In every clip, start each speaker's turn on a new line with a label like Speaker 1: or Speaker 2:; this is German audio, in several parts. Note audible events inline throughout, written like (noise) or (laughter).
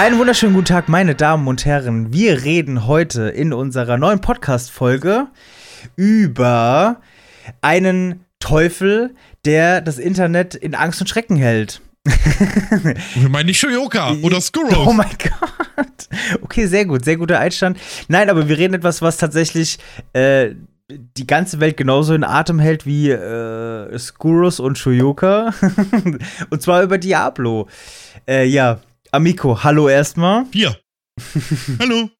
Speaker 1: Einen wunderschönen guten Tag, meine Damen und Herren. Wir reden heute in unserer neuen Podcast-Folge über einen Teufel, der das Internet in Angst und Schrecken hält.
Speaker 2: Wir meinen nicht Shoyoka oder (laughs) Skuros.
Speaker 1: Oh mein Gott. Okay, sehr gut, sehr guter Einstand. Nein, aber wir reden etwas, was tatsächlich äh, die ganze Welt genauso in Atem hält wie äh, Skuros und Shoyoka. (laughs) und zwar über Diablo. Äh, ja, Amico, hallo erstmal.
Speaker 2: 4. hallo.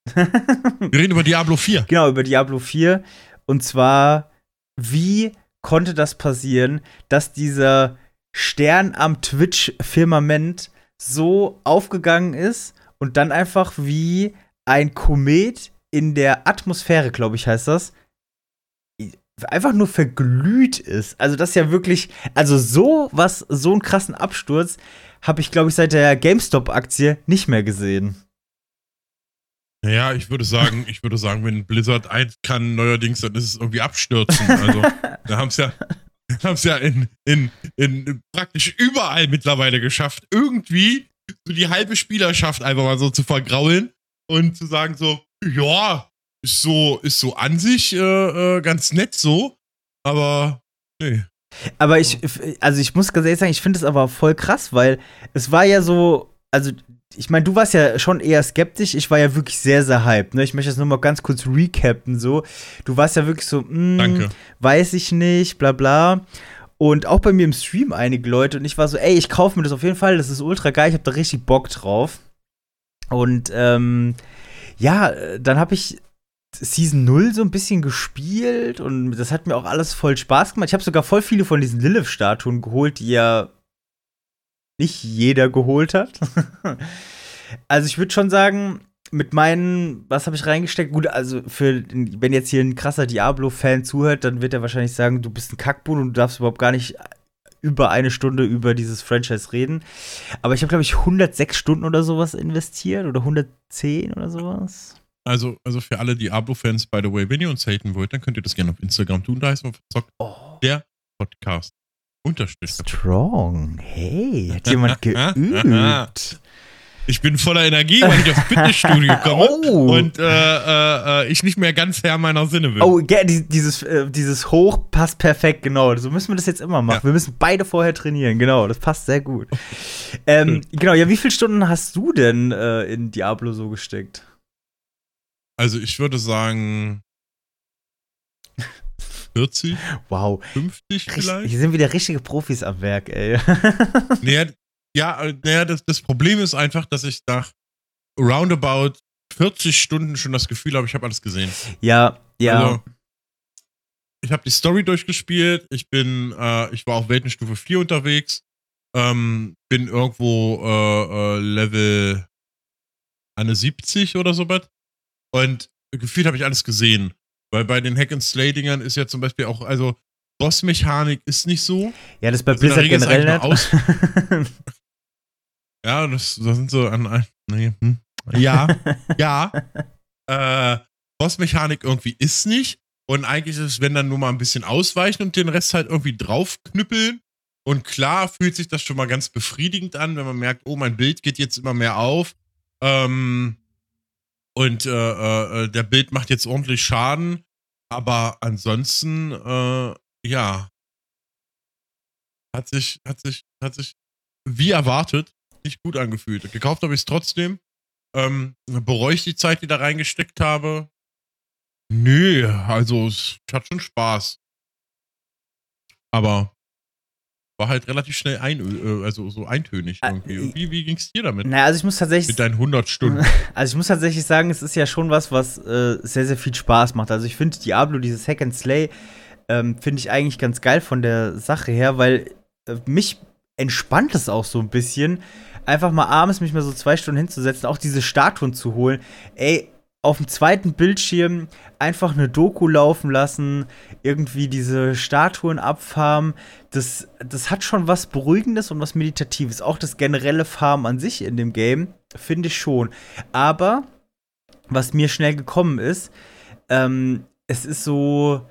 Speaker 2: Wir reden über Diablo 4.
Speaker 1: Genau, über Diablo 4. Und zwar, wie konnte das passieren, dass dieser Stern am Twitch-Firmament so aufgegangen ist und dann einfach wie ein Komet in der Atmosphäre, glaube ich, heißt das, einfach nur verglüht ist. Also das ist ja wirklich, also so was, so einen krassen Absturz habe ich, glaube ich, seit der GameStop-Aktie nicht mehr gesehen.
Speaker 2: Naja, ich würde sagen, (laughs) ich würde sagen, wenn Blizzard eins kann neuerdings, dann ist es irgendwie abstürzen. Also, (laughs) da haben es ja, haben es ja in, in, in praktisch überall mittlerweile geschafft, irgendwie so die halbe Spielerschaft einfach mal so zu vergraulen und zu sagen so, ja, ist so, ist so an sich äh, äh, ganz nett so, aber nee.
Speaker 1: Aber ich, also ich muss ganz ehrlich sagen, ich finde es aber voll krass, weil es war ja so, also ich meine, du warst ja schon eher skeptisch, ich war ja wirklich sehr, sehr hyped. Ne? Ich möchte das nur mal ganz kurz recappen, so. Du warst ja wirklich so, mh,
Speaker 2: Danke.
Speaker 1: weiß ich nicht, bla bla. Und auch bei mir im Stream einige Leute und ich war so, ey, ich kaufe mir das auf jeden Fall, das ist ultra geil, ich habe da richtig Bock drauf. Und ähm, ja, dann habe ich Season 0 so ein bisschen gespielt und das hat mir auch alles voll Spaß gemacht. Ich habe sogar voll viele von diesen Lilith-Statuen geholt, die ja nicht jeder geholt hat. (laughs) also ich würde schon sagen, mit meinen, was habe ich reingesteckt? Gut, also für, wenn jetzt hier ein krasser Diablo-Fan zuhört, dann wird er wahrscheinlich sagen, du bist ein Kackbull und du darfst überhaupt gar nicht über eine Stunde über dieses Franchise reden. Aber ich habe, glaube ich, 106 Stunden oder sowas investiert oder 110 oder sowas.
Speaker 2: Also, also für alle Diablo-Fans, by the way, wenn ihr uns haten wollt, dann könnt ihr das gerne auf Instagram tun. Da heißt man verzockt
Speaker 1: Oh.
Speaker 2: der Podcast. Unterstrich.
Speaker 1: Strong. Hey, hat jemand (laughs) geübt.
Speaker 2: Ich bin voller Energie, weil ich aufs Fitnessstudio (laughs) komme
Speaker 1: Oh.
Speaker 2: und äh, äh, ich nicht mehr ganz Herr meiner Sinne bin.
Speaker 1: Oh, ja, die- dieses, äh, dieses Hoch passt perfekt, genau. So müssen wir das jetzt immer machen.
Speaker 2: Ja.
Speaker 1: Wir müssen beide vorher trainieren, genau. Das passt sehr gut. ähm, genau, ja, wie viele Stunden hast du denn äh, in Diablo so gesteckt?
Speaker 2: Also ich würde sagen 40,
Speaker 1: Wow.
Speaker 2: 50
Speaker 1: Richtig,
Speaker 2: vielleicht.
Speaker 1: hier sind wieder richtige Profis am Werk, ey. (laughs)
Speaker 2: Naja, ja, naja, das, das Problem ist einfach, dass ich nach roundabout 40 Stunden schon das Gefühl habe, ich habe alles gesehen.
Speaker 1: ja, ja.
Speaker 2: Also, ich habe die Story durchgespielt. Ich bin, äh, ich war auf Weltenstufe 4 unterwegs. Ähm, bin irgendwo äh, äh, Level eine 70 oder so was. Und gefühlt habe ich alles gesehen. Weil bei den Hack and Slay Dingern ist ja zum Beispiel auch, also Bossmechanik ist nicht so.
Speaker 1: ja, das ist bei
Speaker 2: Also
Speaker 1: Blizzard generell nicht. (laughs)
Speaker 2: Ja, das, das sind so an, an nee, hm. ja, ja. (laughs) Äh, Bossmechanik irgendwie ist nicht. Und eigentlich ist es, wenn dann nur mal ein bisschen ausweichen und den Rest halt irgendwie draufknüppeln. Und klar fühlt sich das schon mal ganz befriedigend an, wenn man merkt, oh, mein Bild geht jetzt immer mehr auf. Ähm, und äh, äh, der Bild macht jetzt ordentlich Schaden. Aber ansonsten, äh, ja. Hat sich, hat sich, hat sich wie erwartet nicht gut angefühlt. Gekauft habe ich es trotzdem. Ähm, bereue ich die Zeit, die da reingesteckt habe? Nö, also es hat schon Spaß. Aber war halt relativ schnell ein, äh, also so eintönig
Speaker 1: Ah,
Speaker 2: irgendwie. Wie, wie ging es dir damit?
Speaker 1: naja, also ich muss tatsächlich.
Speaker 2: Mit deinen 100 Stunden. (laughs)
Speaker 1: Also ich muss tatsächlich sagen, es ist ja schon was, was äh, sehr, sehr viel Spaß macht. Also ich finde Diablo, dieses Hack and Slay, ähm, finde ich eigentlich ganz geil von der Sache her, weil äh, mich entspannt es auch so ein bisschen, einfach mal abends mich mal so zwei Stunden hinzusetzen, auch diese Statuen zu holen. Ey, auf dem zweiten Bildschirm einfach eine Doku laufen lassen, irgendwie diese Statuen abfarmen. Das, das hat schon was Beruhigendes und was Meditatives. Auch das generelle Farmen an sich in dem Game, finde ich schon. Aber, was mir schnell gekommen ist, ähm, es ist so,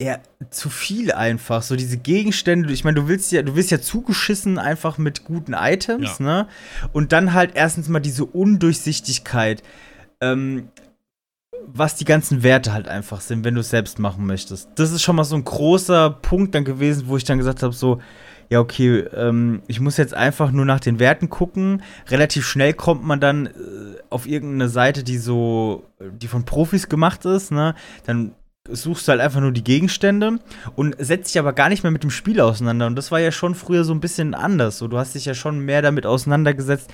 Speaker 1: ja, zu viel einfach. So diese Gegenstände, ich meine, du willst ja, du wirst ja zugeschissen einfach mit guten Items, ja. ne? Und dann halt erstens mal diese Undurchsichtigkeit, ähm, was die ganzen Werte halt einfach sind, wenn du es selbst machen möchtest. Das ist schon mal so ein großer Punkt dann gewesen, wo ich dann gesagt habe, so, ja, okay, ähm, ich muss jetzt einfach nur nach den Werten gucken. Relativ schnell kommt man dann äh, auf irgendeine Seite, die so, die von Profis gemacht ist, ne? Dann suchst du halt einfach nur die Gegenstände und setzt dich aber gar nicht mehr mit dem Spiel auseinander. Und das war ja schon früher so ein bisschen anders. So, du hast dich ja schon mehr damit auseinandergesetzt,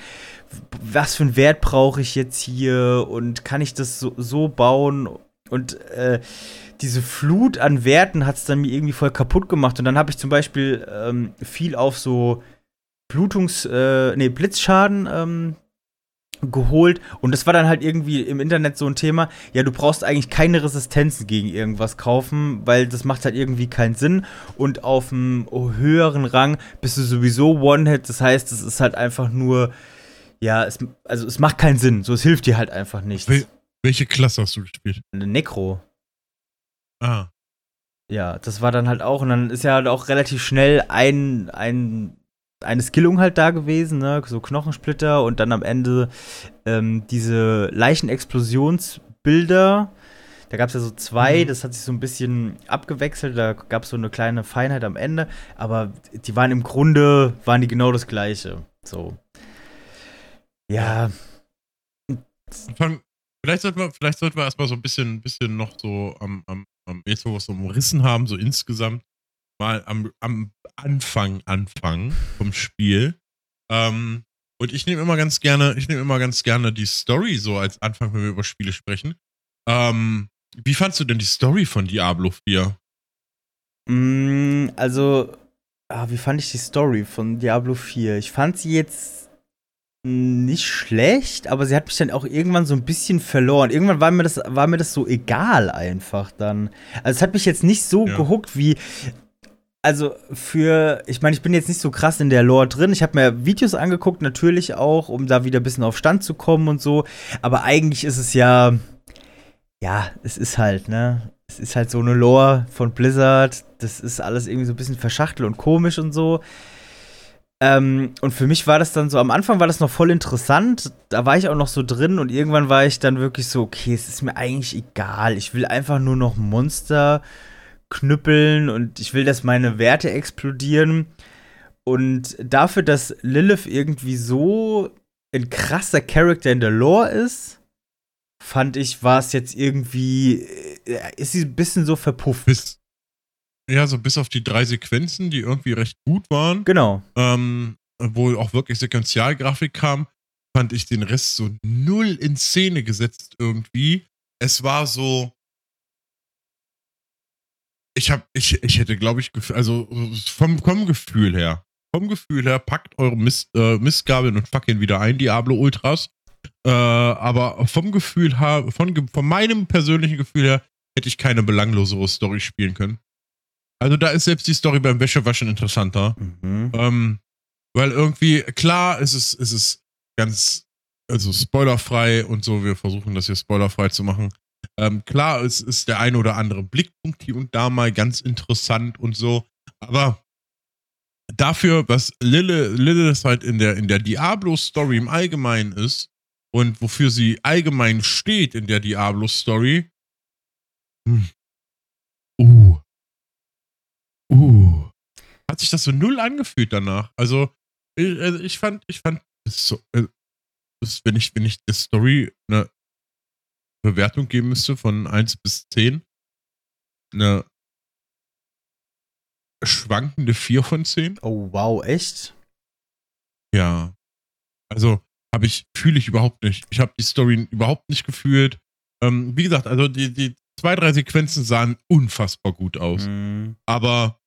Speaker 1: was für einen Wert brauche ich jetzt hier und kann ich das so, so bauen? Und äh, diese Flut an Werten hat es dann mir irgendwie voll kaputt gemacht. Und dann habe ich zum Beispiel ähm, viel auf so Blutungs-, äh, nee, Blitzschaden ähm, geholt und das war dann halt irgendwie im Internet so ein Thema, ja, du brauchst eigentlich keine Resistenzen gegen irgendwas kaufen, weil das macht halt irgendwie keinen Sinn und auf einem höheren Rang bist du sowieso One-Hit, das heißt, es ist halt einfach nur, ja, es, also es macht keinen Sinn, so es hilft dir halt einfach nicht.
Speaker 2: Wel welche Klasse hast du gespielt?
Speaker 1: Eine Necro.
Speaker 2: Ah.
Speaker 1: Ja, das war dann halt auch und dann ist ja halt auch relativ schnell ein, ein eine Skillung halt da gewesen, ne? so Knochensplitter und dann am Ende ähm, diese Leichenexplosionsbilder. Da gab es ja so zwei, mhm. das hat sich so ein bisschen abgewechselt, da gab es so eine kleine Feinheit am Ende, aber die waren im Grunde, waren die genau das gleiche. So. Ja.
Speaker 2: Vielleicht sollten wir, vielleicht sollten wir erstmal so ein bisschen, bisschen noch so am, am, am jetzt, wo wir es so umrissen haben, so insgesamt, mal am, am Anfang anfangen vom Spiel. Ähm, und ich nehme immer ganz gerne, ich nehme immer ganz gerne die Story so als Anfang, wenn wir über Spiele sprechen. Ähm, wie fandst du denn die Story von Diablo 4?
Speaker 1: Mm, also, ah, wie fand ich die Story von Diablo 4? Ich fand sie jetzt nicht schlecht, aber sie hat mich dann auch irgendwann so ein bisschen verloren. Irgendwann war mir das, war mir das so egal einfach dann. Also es hat mich jetzt nicht so ja. gehuckt wie also für, ich meine, ich bin jetzt nicht so krass in der Lore drin. Ich habe mir Videos angeguckt, natürlich auch, um da wieder ein bisschen auf Stand zu kommen und so. Aber eigentlich ist es ja, ja, es ist halt, ne? Es ist halt so eine Lore von Blizzard. Das ist alles irgendwie so ein bisschen verschachtelt und komisch und so. Ähm, und für mich war das dann so, am Anfang war das noch voll interessant. Da war ich auch noch so drin und irgendwann war ich dann wirklich so, okay, es ist mir eigentlich egal. Ich will einfach nur noch Monster knüppeln und ich will, dass meine Werte explodieren. Und dafür, dass Lilith irgendwie so ein krasser Charakter in der Lore ist, fand ich, war es jetzt irgendwie, äh, ist sie ein bisschen so verpufft.
Speaker 2: Bis, ja, so bis auf die drei Sequenzen, die irgendwie recht gut waren.
Speaker 1: Genau.
Speaker 2: Ähm, wo auch wirklich Sequenzialgrafik kam, fand ich den Rest so null in Szene gesetzt irgendwie. Es war so, ich habe, ich, ich hätte, glaube ich, also vom, vom Gefühl her, vom Gefühl her, packt eure Mist, äh, Mistgabeln und fackeln wieder ein, Diablo Ultras. Äh, aber vom Gefühl her, von, von meinem persönlichen Gefühl her, hätte ich keine belanglosere Story spielen können. Also da ist selbst die Story beim Wäschewaschen interessanter. Mhm. Ähm, weil irgendwie, klar, ist es, ist es ganz, also spoilerfrei und so, wir versuchen das hier spoilerfrei zu machen. Ähm, klar, es ist der eine oder andere Blickpunkt hier und da mal ganz interessant und so, aber dafür, was Lille, Lilith halt in der, in der Diablo-Story im Allgemeinen ist und wofür sie allgemein steht in der Diablo-Story, hm. Uh, hat sich das so null angefühlt danach. Also, ich, also ich fand, ich fand, so, äh, das, wenn ich, wenn ich die Story ne, Bewertung geben müsste von 1 bis 10, eine schwankende 4 von 10.
Speaker 1: Oh, wow, echt?
Speaker 2: Ja. Also, habe ich, fühle ich überhaupt nicht. Ich habe die Story überhaupt nicht gefühlt. Ähm, wie gesagt, also die, die zwei, drei Sequenzen sahen unfassbar gut aus. Mhm. Aber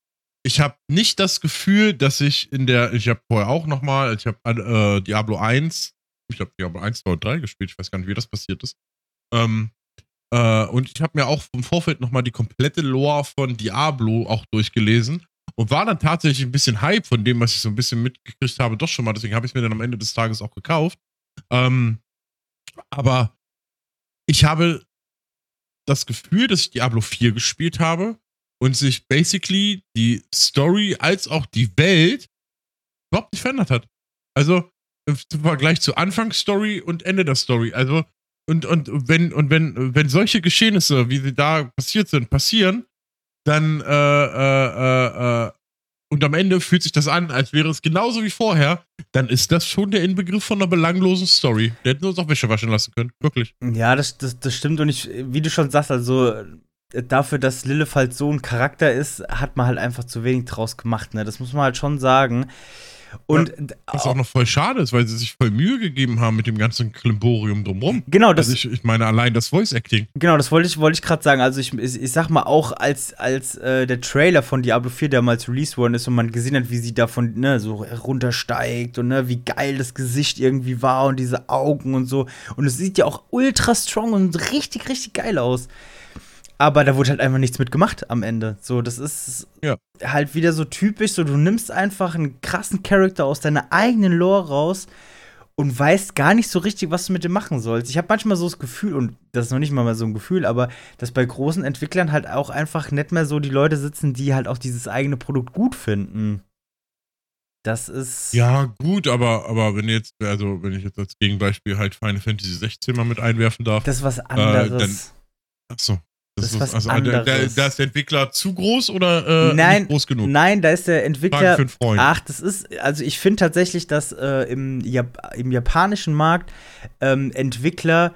Speaker 2: ich habe nicht das Gefühl, dass ich in der, ich habe vorher auch nochmal, ich habe äh, Diablo 1, ich habe Diablo 1, 2 und 3 gespielt, ich weiß gar nicht, wie das passiert ist. Ähm, äh, und ich habe mir auch im Vorfeld nochmal die komplette Lore von Diablo auch durchgelesen und war dann tatsächlich ein bisschen Hype von dem, was ich so ein bisschen mitgekriegt habe, doch schon mal. Deswegen habe ich es mir dann am Ende des Tages auch gekauft. Ähm, aber ich habe das Gefühl, dass ich Diablo 4 gespielt habe und sich basically die Story als auch die Welt überhaupt nicht verändert hat. Also im Vergleich zu Anfangsstory und Ende der Story. Also und, und wenn und wenn wenn solche Geschehnisse, wie sie da passiert sind, passieren, dann äh, äh, äh, äh und am Ende fühlt sich das an, als wäre es genauso wie vorher, dann ist das schon der Inbegriff von einer belanglosen Story. Der hätten uns auch Wäsche waschen lassen können. Wirklich.
Speaker 1: Ja, das, das, das stimmt. Und ich, wie du schon sagst, also dafür, dass Lilith halt so ein Charakter ist, hat man halt einfach zu wenig draus gemacht. Ne? Das muss man halt schon sagen. Und
Speaker 2: ja, was auch noch voll schade ist, weil sie sich voll Mühe gegeben haben mit dem ganzen Klimborium drumrum.
Speaker 1: Genau, das.
Speaker 2: Also ich, ich meine allein das Voice Acting.
Speaker 1: Genau, das wollte ich, wollte ich gerade sagen. Also ich, ich, ich, sag mal auch, als, als äh, der Trailer von Diablo 4 damals released worden ist und man gesehen hat, wie sie davon ne, so runtersteigt und ne, wie geil das Gesicht irgendwie war und diese Augen und so. Und es sieht ja auch ultra strong und richtig, richtig geil aus. Aber da wurde halt einfach nichts mit gemacht am Ende. So, das ist ja. halt wieder so typisch. So, du nimmst einfach einen krassen Charakter aus deiner eigenen Lore raus und weißt gar nicht so richtig, was du mit dem machen sollst. Ich habe manchmal so das Gefühl, und das ist noch nicht mal so ein Gefühl, aber dass bei großen Entwicklern halt auch einfach nicht mehr so die Leute sitzen, die halt auch dieses eigene Produkt gut finden. Das ist.
Speaker 2: Ja, gut, aber, aber wenn jetzt, also wenn ich jetzt als Gegenbeispiel halt Final Fantasy 16 mal mit einwerfen darf.
Speaker 1: Das ist was anderes. Äh, dann,
Speaker 2: achso, das, das ist was also, anderes. Da, da, ist der Entwickler zu groß oder
Speaker 1: äh, nein,
Speaker 2: groß genug?
Speaker 1: Nein, da ist der Entwickler. Ach, das ist, also ich finde tatsächlich, dass äh, im, Jap im japanischen Markt ähm, Entwickler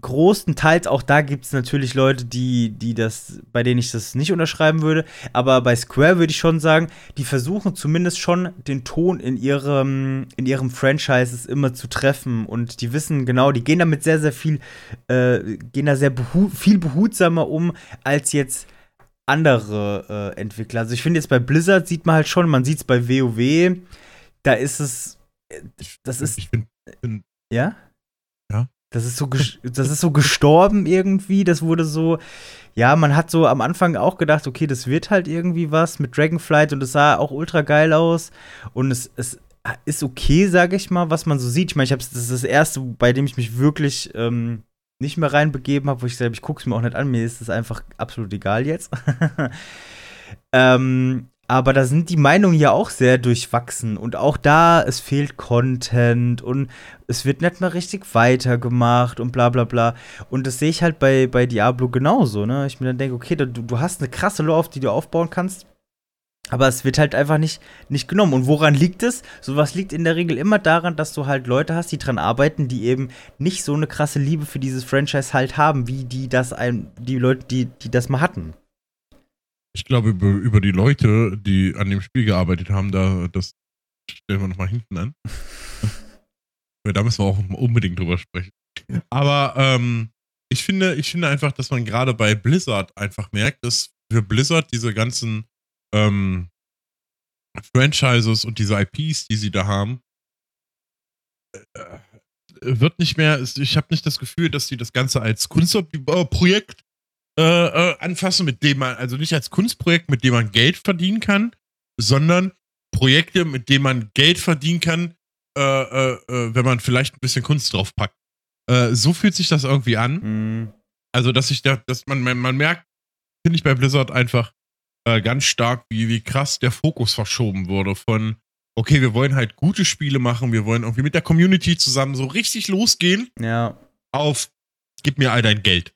Speaker 1: großenteils, auch da gibt es natürlich Leute, die, die das, bei denen ich das nicht unterschreiben würde, aber bei Square würde ich schon sagen, die versuchen zumindest schon den Ton in ihrem, in ihrem Franchises immer zu treffen und die wissen genau, die gehen damit sehr, sehr viel, äh, gehen da sehr behu viel behutsamer um als jetzt andere äh, Entwickler. Also ich finde jetzt bei Blizzard sieht man halt schon, man sieht es bei WoW, da ist es, äh, das ist,
Speaker 2: ich bin, bin
Speaker 1: ja? Das ist so, das ist so gestorben irgendwie. Das wurde so, ja, man hat so am Anfang auch gedacht, okay, das wird halt irgendwie was mit Dragonflight und es sah auch ultra geil aus. Und es, es ist okay, sage ich mal, was man so sieht. Ich meine, ich habe das ist das erste, bei dem ich mich wirklich ähm, nicht mehr reinbegeben habe, wo ich sage, ich gucke es mir auch nicht an. Mir ist es einfach absolut egal jetzt. (laughs) ähm, aber da sind die Meinungen ja auch sehr durchwachsen. Und auch da, es fehlt Content und es wird nicht mehr richtig weitergemacht und bla bla bla. Und das sehe ich halt bei, bei Diablo genauso, ne? Ich mir dann denke, okay, du, du hast eine krasse Lore, auf die du aufbauen kannst. Aber es wird halt einfach nicht, nicht genommen. Und woran liegt es? Sowas liegt in der Regel immer daran, dass du halt Leute hast, die dran arbeiten, die eben nicht so eine krasse Liebe für dieses Franchise halt haben, wie die das ein, die Leute, die, die das mal hatten.
Speaker 2: Ich glaube, über, über die Leute, die an dem Spiel gearbeitet haben, da, das stellen wir nochmal hinten an. (laughs) da müssen wir auch unbedingt drüber sprechen. Aber ähm, ich finde, ich finde einfach, dass man gerade bei Blizzard einfach merkt, dass für Blizzard diese ganzen ähm, Franchises und diese IPs, die sie da haben, äh, wird nicht mehr, ich habe nicht das Gefühl, dass sie das Ganze als Kunstprojekt äh, äh, anfassen, mit dem man, also nicht als Kunstprojekt, mit dem man Geld verdienen kann, sondern Projekte, mit denen man Geld verdienen kann, äh, äh, äh wenn man vielleicht ein bisschen Kunst drauf packt. Äh, so fühlt sich das irgendwie an. Mhm. Also, dass ich da, dass man, man, man merkt, finde ich bei Blizzard einfach ganz stark, wie, wie krass der Fokus verschoben wurde von, okay, wir wollen halt gute Spiele machen, wir wollen irgendwie mit der Community zusammen so richtig losgehen.
Speaker 1: Ja.
Speaker 2: Auf, gib mir all dein Geld.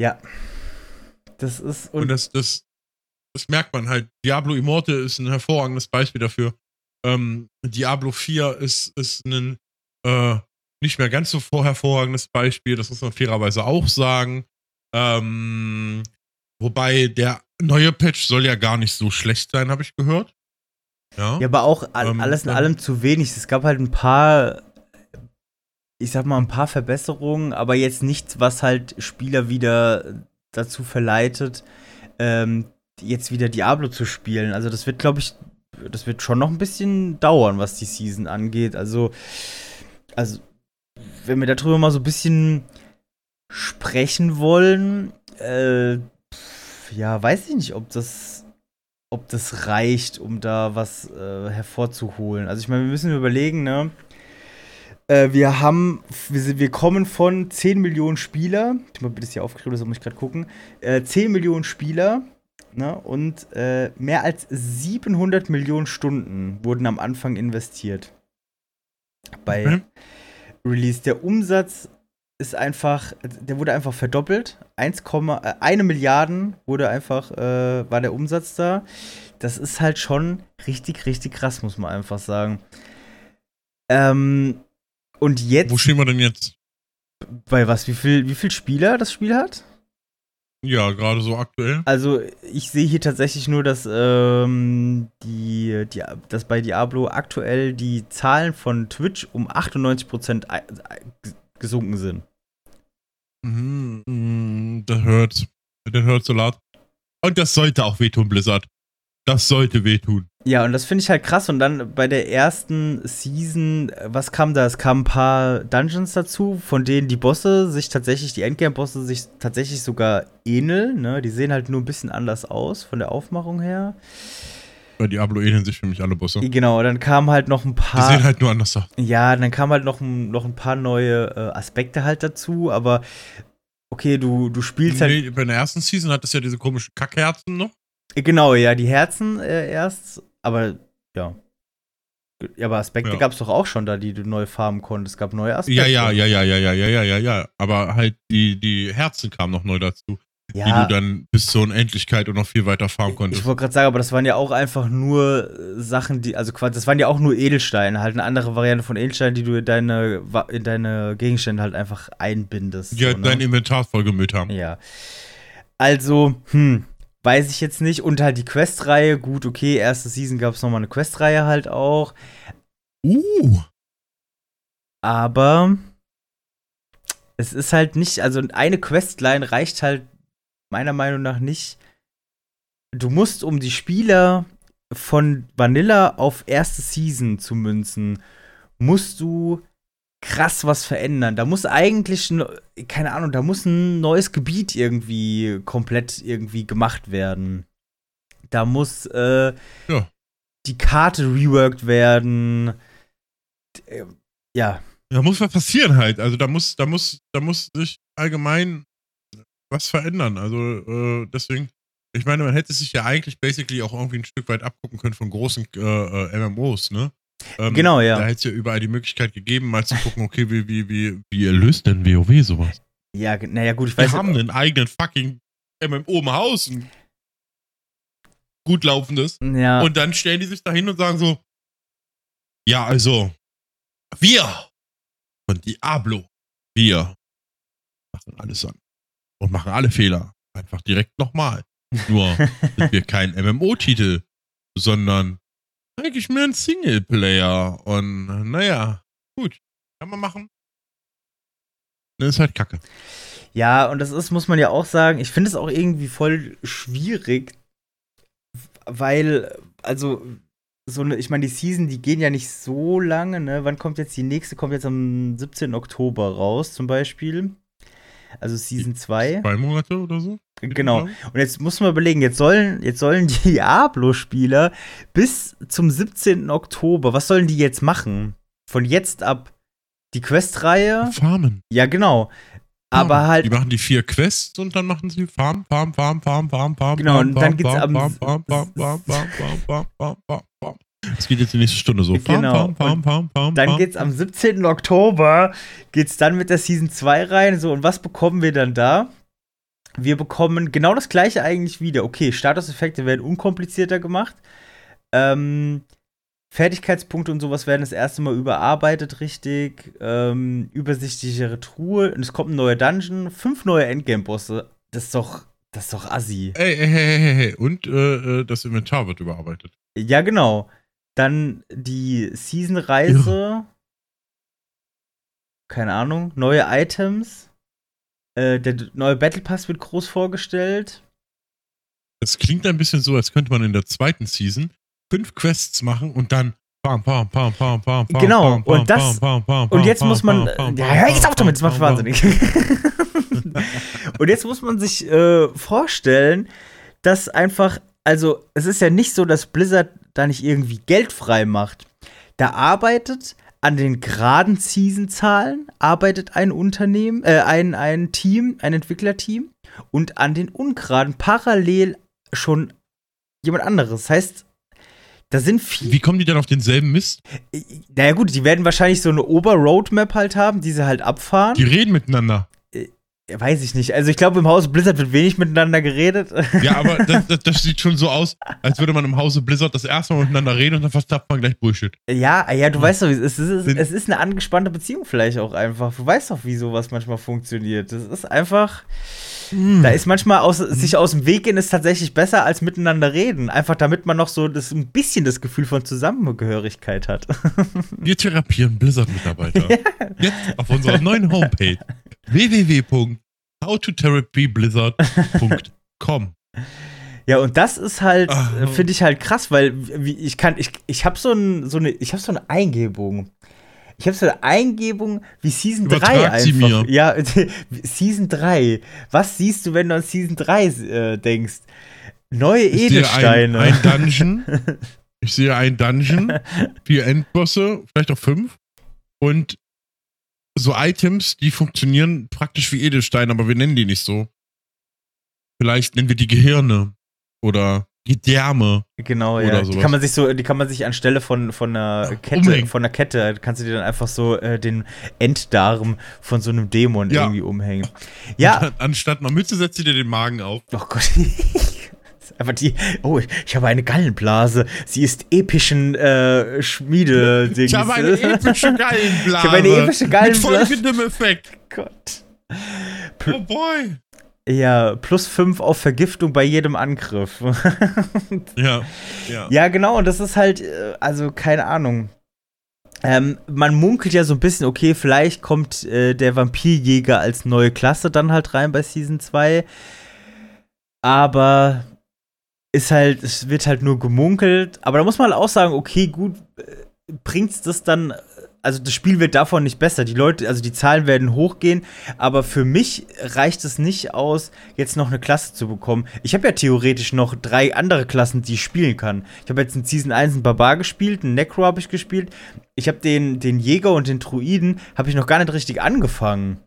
Speaker 1: Ja. Das ist.
Speaker 2: Und, und das, das, das merkt man halt. Diablo Immortal ist ein hervorragendes Beispiel dafür. Ähm, Diablo 4 ist, ist ein äh, nicht mehr ganz so hervorragendes Beispiel, das muss man fairerweise auch sagen. Ähm, wobei der neue Patch soll ja gar nicht so schlecht sein, habe ich gehört.
Speaker 1: Ja, ja aber auch ähm, alles in allem zu wenig. Es gab halt ein paar ich sag mal, ein paar Verbesserungen, aber jetzt nichts, was halt Spieler wieder dazu verleitet, ähm, jetzt wieder Diablo zu spielen. Also das wird, glaube ich, das wird schon noch ein bisschen dauern, was die Season angeht. Also, also wenn wir darüber mal so ein bisschen sprechen wollen, äh, ja, weiß ich nicht, ob das, ob das reicht, um da was äh, hervorzuholen. Also ich meine, wir müssen überlegen, ne? Äh, wir haben, wir, wir, kommen von 10 Millionen Spieler. Ich habe das hier aufgeschrieben, das muss ich gerade gucken. Äh, 10 Millionen Spieler ne, und äh, mehr als 700 Millionen Stunden wurden am Anfang investiert. Bei mhm. Release. Der Umsatz ist einfach, der wurde einfach verdoppelt. 1, äh, eine Milliarden wurde einfach, äh, war der Umsatz da. Das ist halt schon richtig, richtig krass, muss man einfach sagen. Ähm, und jetzt.
Speaker 2: Wo stehen wir denn jetzt?
Speaker 1: Bei was? Wie viel, wie viel Spieler das Spiel hat?
Speaker 2: Ja, gerade so aktuell.
Speaker 1: Also ich sehe hier tatsächlich nur, dass, ähm, die, die, dass bei Diablo aktuell die Zahlen von Twitch um 98% gesunken sind.
Speaker 2: Mhm, mhm, das hört. Das hört so laut. Und das sollte auch wehtun, Blizzard. Das sollte wehtun.
Speaker 1: Ja, und das finde ich halt krass. Und dann bei der ersten Season, was kam da? Es kamen ein paar Dungeons dazu, von denen die Bosse sich tatsächlich, die Endgame-Bosse sich tatsächlich sogar ähneln. Ne? Die sehen halt nur ein bisschen anders aus von der Aufmachung her.
Speaker 2: Bei Diablo ähneln sich für mich alle Bosse.
Speaker 1: Genau, dann kamen halt noch ein paar.
Speaker 2: Die sehen halt nur anders aus.
Speaker 1: Ja, dann kamen halt noch, noch ein paar neue äh, Aspekte halt dazu, aber okay, du, du spielst halt.
Speaker 2: Nee, bei der ersten Season hat es ja diese komischen Kackherzen noch.
Speaker 1: Genau, ja, die Herzen äh, erst, aber ja. Ja, aber Aspekte ja. gab es doch auch schon da, die du neu farmen konntest. Es gab neue Aspekte.
Speaker 2: Ja, ja, ja, ja, ja, ja, ja, ja, ja, ja. Aber halt die, die Herzen kamen noch neu dazu. Ja. Die du dann bis zur Unendlichkeit und noch viel weiter farmen konntest.
Speaker 1: Ich wollte gerade sagen, aber das waren ja auch einfach nur äh, Sachen, die, also quasi, das waren ja auch nur Edelsteine, halt eine andere Variante von Edelsteinen, die du in deine, in deine Gegenstände halt einfach einbindest.
Speaker 2: Ja, so, ne? dein Inventar vollgemüllt haben.
Speaker 1: Ja. Also, hm, weiß ich jetzt nicht. Und halt die Questreihe, gut, okay, erste Season gab es nochmal eine Questreihe halt auch.
Speaker 2: Uh.
Speaker 1: Aber es ist halt nicht, also eine Questline reicht halt meiner Meinung nach nicht. Du musst, um die Spieler von Vanilla auf erste Season zu münzen, musst du krass was verändern. Da muss eigentlich, keine Ahnung, da muss ein neues Gebiet irgendwie komplett irgendwie gemacht werden. Da muss äh, ja. die Karte reworked werden. Äh, ja.
Speaker 2: Da muss was passieren halt. Also da muss, da muss, da muss sich allgemein was verändern. Also äh, deswegen, ich meine, man hätte sich ja eigentlich basically auch irgendwie ein Stück weit abgucken können von großen äh, äh MMOs, ne?
Speaker 1: Ähm, genau, ja.
Speaker 2: Da hätte es ja überall die Möglichkeit gegeben, mal zu gucken, okay, wie, wie, wie, wie löst denn WoW sowas?
Speaker 1: Ja, naja, gut, ich weiß.
Speaker 2: Wir haben einen eigenen fucking MMO im Haus. Ein gut laufendes.
Speaker 1: Ja.
Speaker 2: Und dann stellen die sich da hin und sagen so: Ja, also, wir von Diablo, wir machen alles an. Und machen alle Fehler. Einfach direkt nochmal. Nur (laughs) sind wir kein MMO-Titel, sondern eigentlich mehr ein Singleplayer. Und naja, gut, kann man machen. Das ist halt kacke.
Speaker 1: Ja, und das ist, muss man ja auch sagen, ich finde es auch irgendwie voll schwierig, weil, also, so eine, ich meine, die Season, die gehen ja nicht so lange, ne? Wann kommt jetzt die nächste? Kommt jetzt am 17. Oktober raus, zum Beispiel. Also Season 2.
Speaker 2: Zwei Monate oder so?
Speaker 1: Genau. Und jetzt muss man überlegen, jetzt sollen, jetzt sollen die Diablo-Spieler bis zum 17. Oktober, was sollen die jetzt machen? Von jetzt ab die Questreihe.
Speaker 2: Farmen.
Speaker 1: Ja, genau. Aber halt.
Speaker 2: Die machen die vier Quests und dann machen sie Farm, Farm, Farm, Farm, Farm, Farm,
Speaker 1: Genau,
Speaker 2: und
Speaker 1: dann geht's am.
Speaker 2: Farm, Farm, Farm, Farm, Farm, Farm, Farm, Farm, Farm. Es geht jetzt die nächste Stunde so.
Speaker 1: Genau. Farm, farm, farm, dann geht's am 17. Oktober, geht's dann mit der Season 2 rein. So, und was bekommen wir dann da? Wir bekommen genau das gleiche eigentlich wieder. Okay, Statuseffekte werden unkomplizierter gemacht. Ähm, Fertigkeitspunkte und sowas werden das erste Mal überarbeitet, richtig. Ähm, übersichtlichere Truhe. Und es kommt ein neuer Dungeon, fünf neue Endgame-Bosse. Das ist doch, das ist doch assi.
Speaker 2: Ey, ey, hey, hey, hey. Und äh, äh, das Inventar wird überarbeitet.
Speaker 1: Ja, genau. Dann die Season-Reise. Ja. Keine Ahnung. Neue Items. Äh, der neue Battle Pass wird groß vorgestellt.
Speaker 2: Es klingt ein bisschen so, als könnte man in der zweiten Season fünf Quests machen und dann pam, pam, pam, pam, pam,
Speaker 1: genau, pam, und das, pam, pam, und jetzt muss man, ja, hör jetzt auf damit, das macht wahnsinnig. (laughs) und jetzt muss man sich äh, vorstellen, dass einfach, also, es ist ja nicht so, dass Blizzard da nicht irgendwie Geld frei macht. Da arbeitet an den geraden Season-Zahlen arbeitet ein Unternehmen, äh, ein, ein Team, ein Entwicklerteam und an den ungeraden parallel schon jemand anderes. Das heißt, da sind viele.
Speaker 2: Wie kommen die dann auf denselben Mist?
Speaker 1: Naja, gut, die werden wahrscheinlich so eine Ober-Roadmap halt haben, die sie halt abfahren.
Speaker 2: Die reden miteinander.
Speaker 1: Weiß ich nicht. Also ich glaube, im Hause Blizzard wird wenig miteinander geredet. (laughs)
Speaker 2: Ja, aber das, (laughs) das, das, sieht schon so aus, als würde man im Hause Blizzard das erste Mal miteinander reden und dann verstappt man gleich Bullshit.
Speaker 1: Ja, ja, du ja. weißt doch, es ist, es ist eine angespannte Beziehung vielleicht auch einfach. Du weißt doch, wie sowas manchmal funktioniert. Das ist einfach. Hm. Da ist manchmal aus, sich aus dem Weg gehen ist tatsächlich besser als miteinander reden. Einfach damit man noch so das, ein bisschen das Gefühl von Zusammengehörigkeit hat. (laughs)
Speaker 2: Wir therapieren Blizzard-Mitarbeiter. Ja. Jetzt auf unserer neuen Homepage www.howtotherapyblizzard.com. (laughs)
Speaker 1: Ja, und das ist halt, oh. finde ich halt krass, weil ich kann, ich, ich habe so, ein, so eine, ich habe so eine Eingebung. Ich habe so eine Eingebung wie Season Übertrag 3 einfach. Sie mir. Ja, (laughs) Season 3. Was siehst du, wenn du an Season 3 äh, denkst? Neue ich Edelsteine.
Speaker 2: Ein, ein Dungeon. (laughs) ich sehe ein Dungeon, vier Endbosse, vielleicht auch fünf. Und so Items, die funktionieren praktisch wie Edelsteine, aber wir nennen die nicht so. Vielleicht nennen wir die Gehirne oder Gedärme.
Speaker 1: Genau, ja. Sowas. Die kann man sich so, die kann man sich anstelle von, von einer Kette, umhängen. von einer Kette, kannst du dir dann einfach so äh, den Enddarm von so einem Dämon ja. irgendwie umhängen. Ja.
Speaker 2: Dann, anstatt einer Mütze setzt du dir den Magen auf.
Speaker 1: Oh Gott. (laughs) Aber die, oh, ich habe eine Gallenblase. Sie ist epischen äh, Schmiede.
Speaker 2: Ich habe eine epische (laughs) Gallenblase. ich
Speaker 1: habe eine epische Gallenblase. Mit
Speaker 2: folgendem Effekt.
Speaker 1: Gott.
Speaker 2: oh boy.
Speaker 1: Ja, plus 5 auf Vergiftung bei jedem Angriff. (laughs)
Speaker 2: ja, ja.
Speaker 1: Ja, genau, und das ist halt, äh, also keine Ahnung. Ähm, man munkelt ja so ein bisschen, okay, vielleicht kommt äh, der Vampirjäger als neue Klasse dann halt rein bei Season 2. Aber ist halt, es wird halt nur gemunkelt. Aber da muss man halt auch sagen, okay, gut, äh, bringt's das dann also das Spiel wird davon nicht besser. Die Leute, also die Zahlen werden hochgehen, aber für mich reicht es nicht aus, jetzt noch eine Klasse zu bekommen. Ich habe ja theoretisch noch drei andere Klassen, die ich spielen kann. Ich habe jetzt in Season 1 einen Barbar gespielt, einen Necro habe ich gespielt. Ich habe den, den Jäger und den Druiden habe ich noch gar nicht richtig angefangen.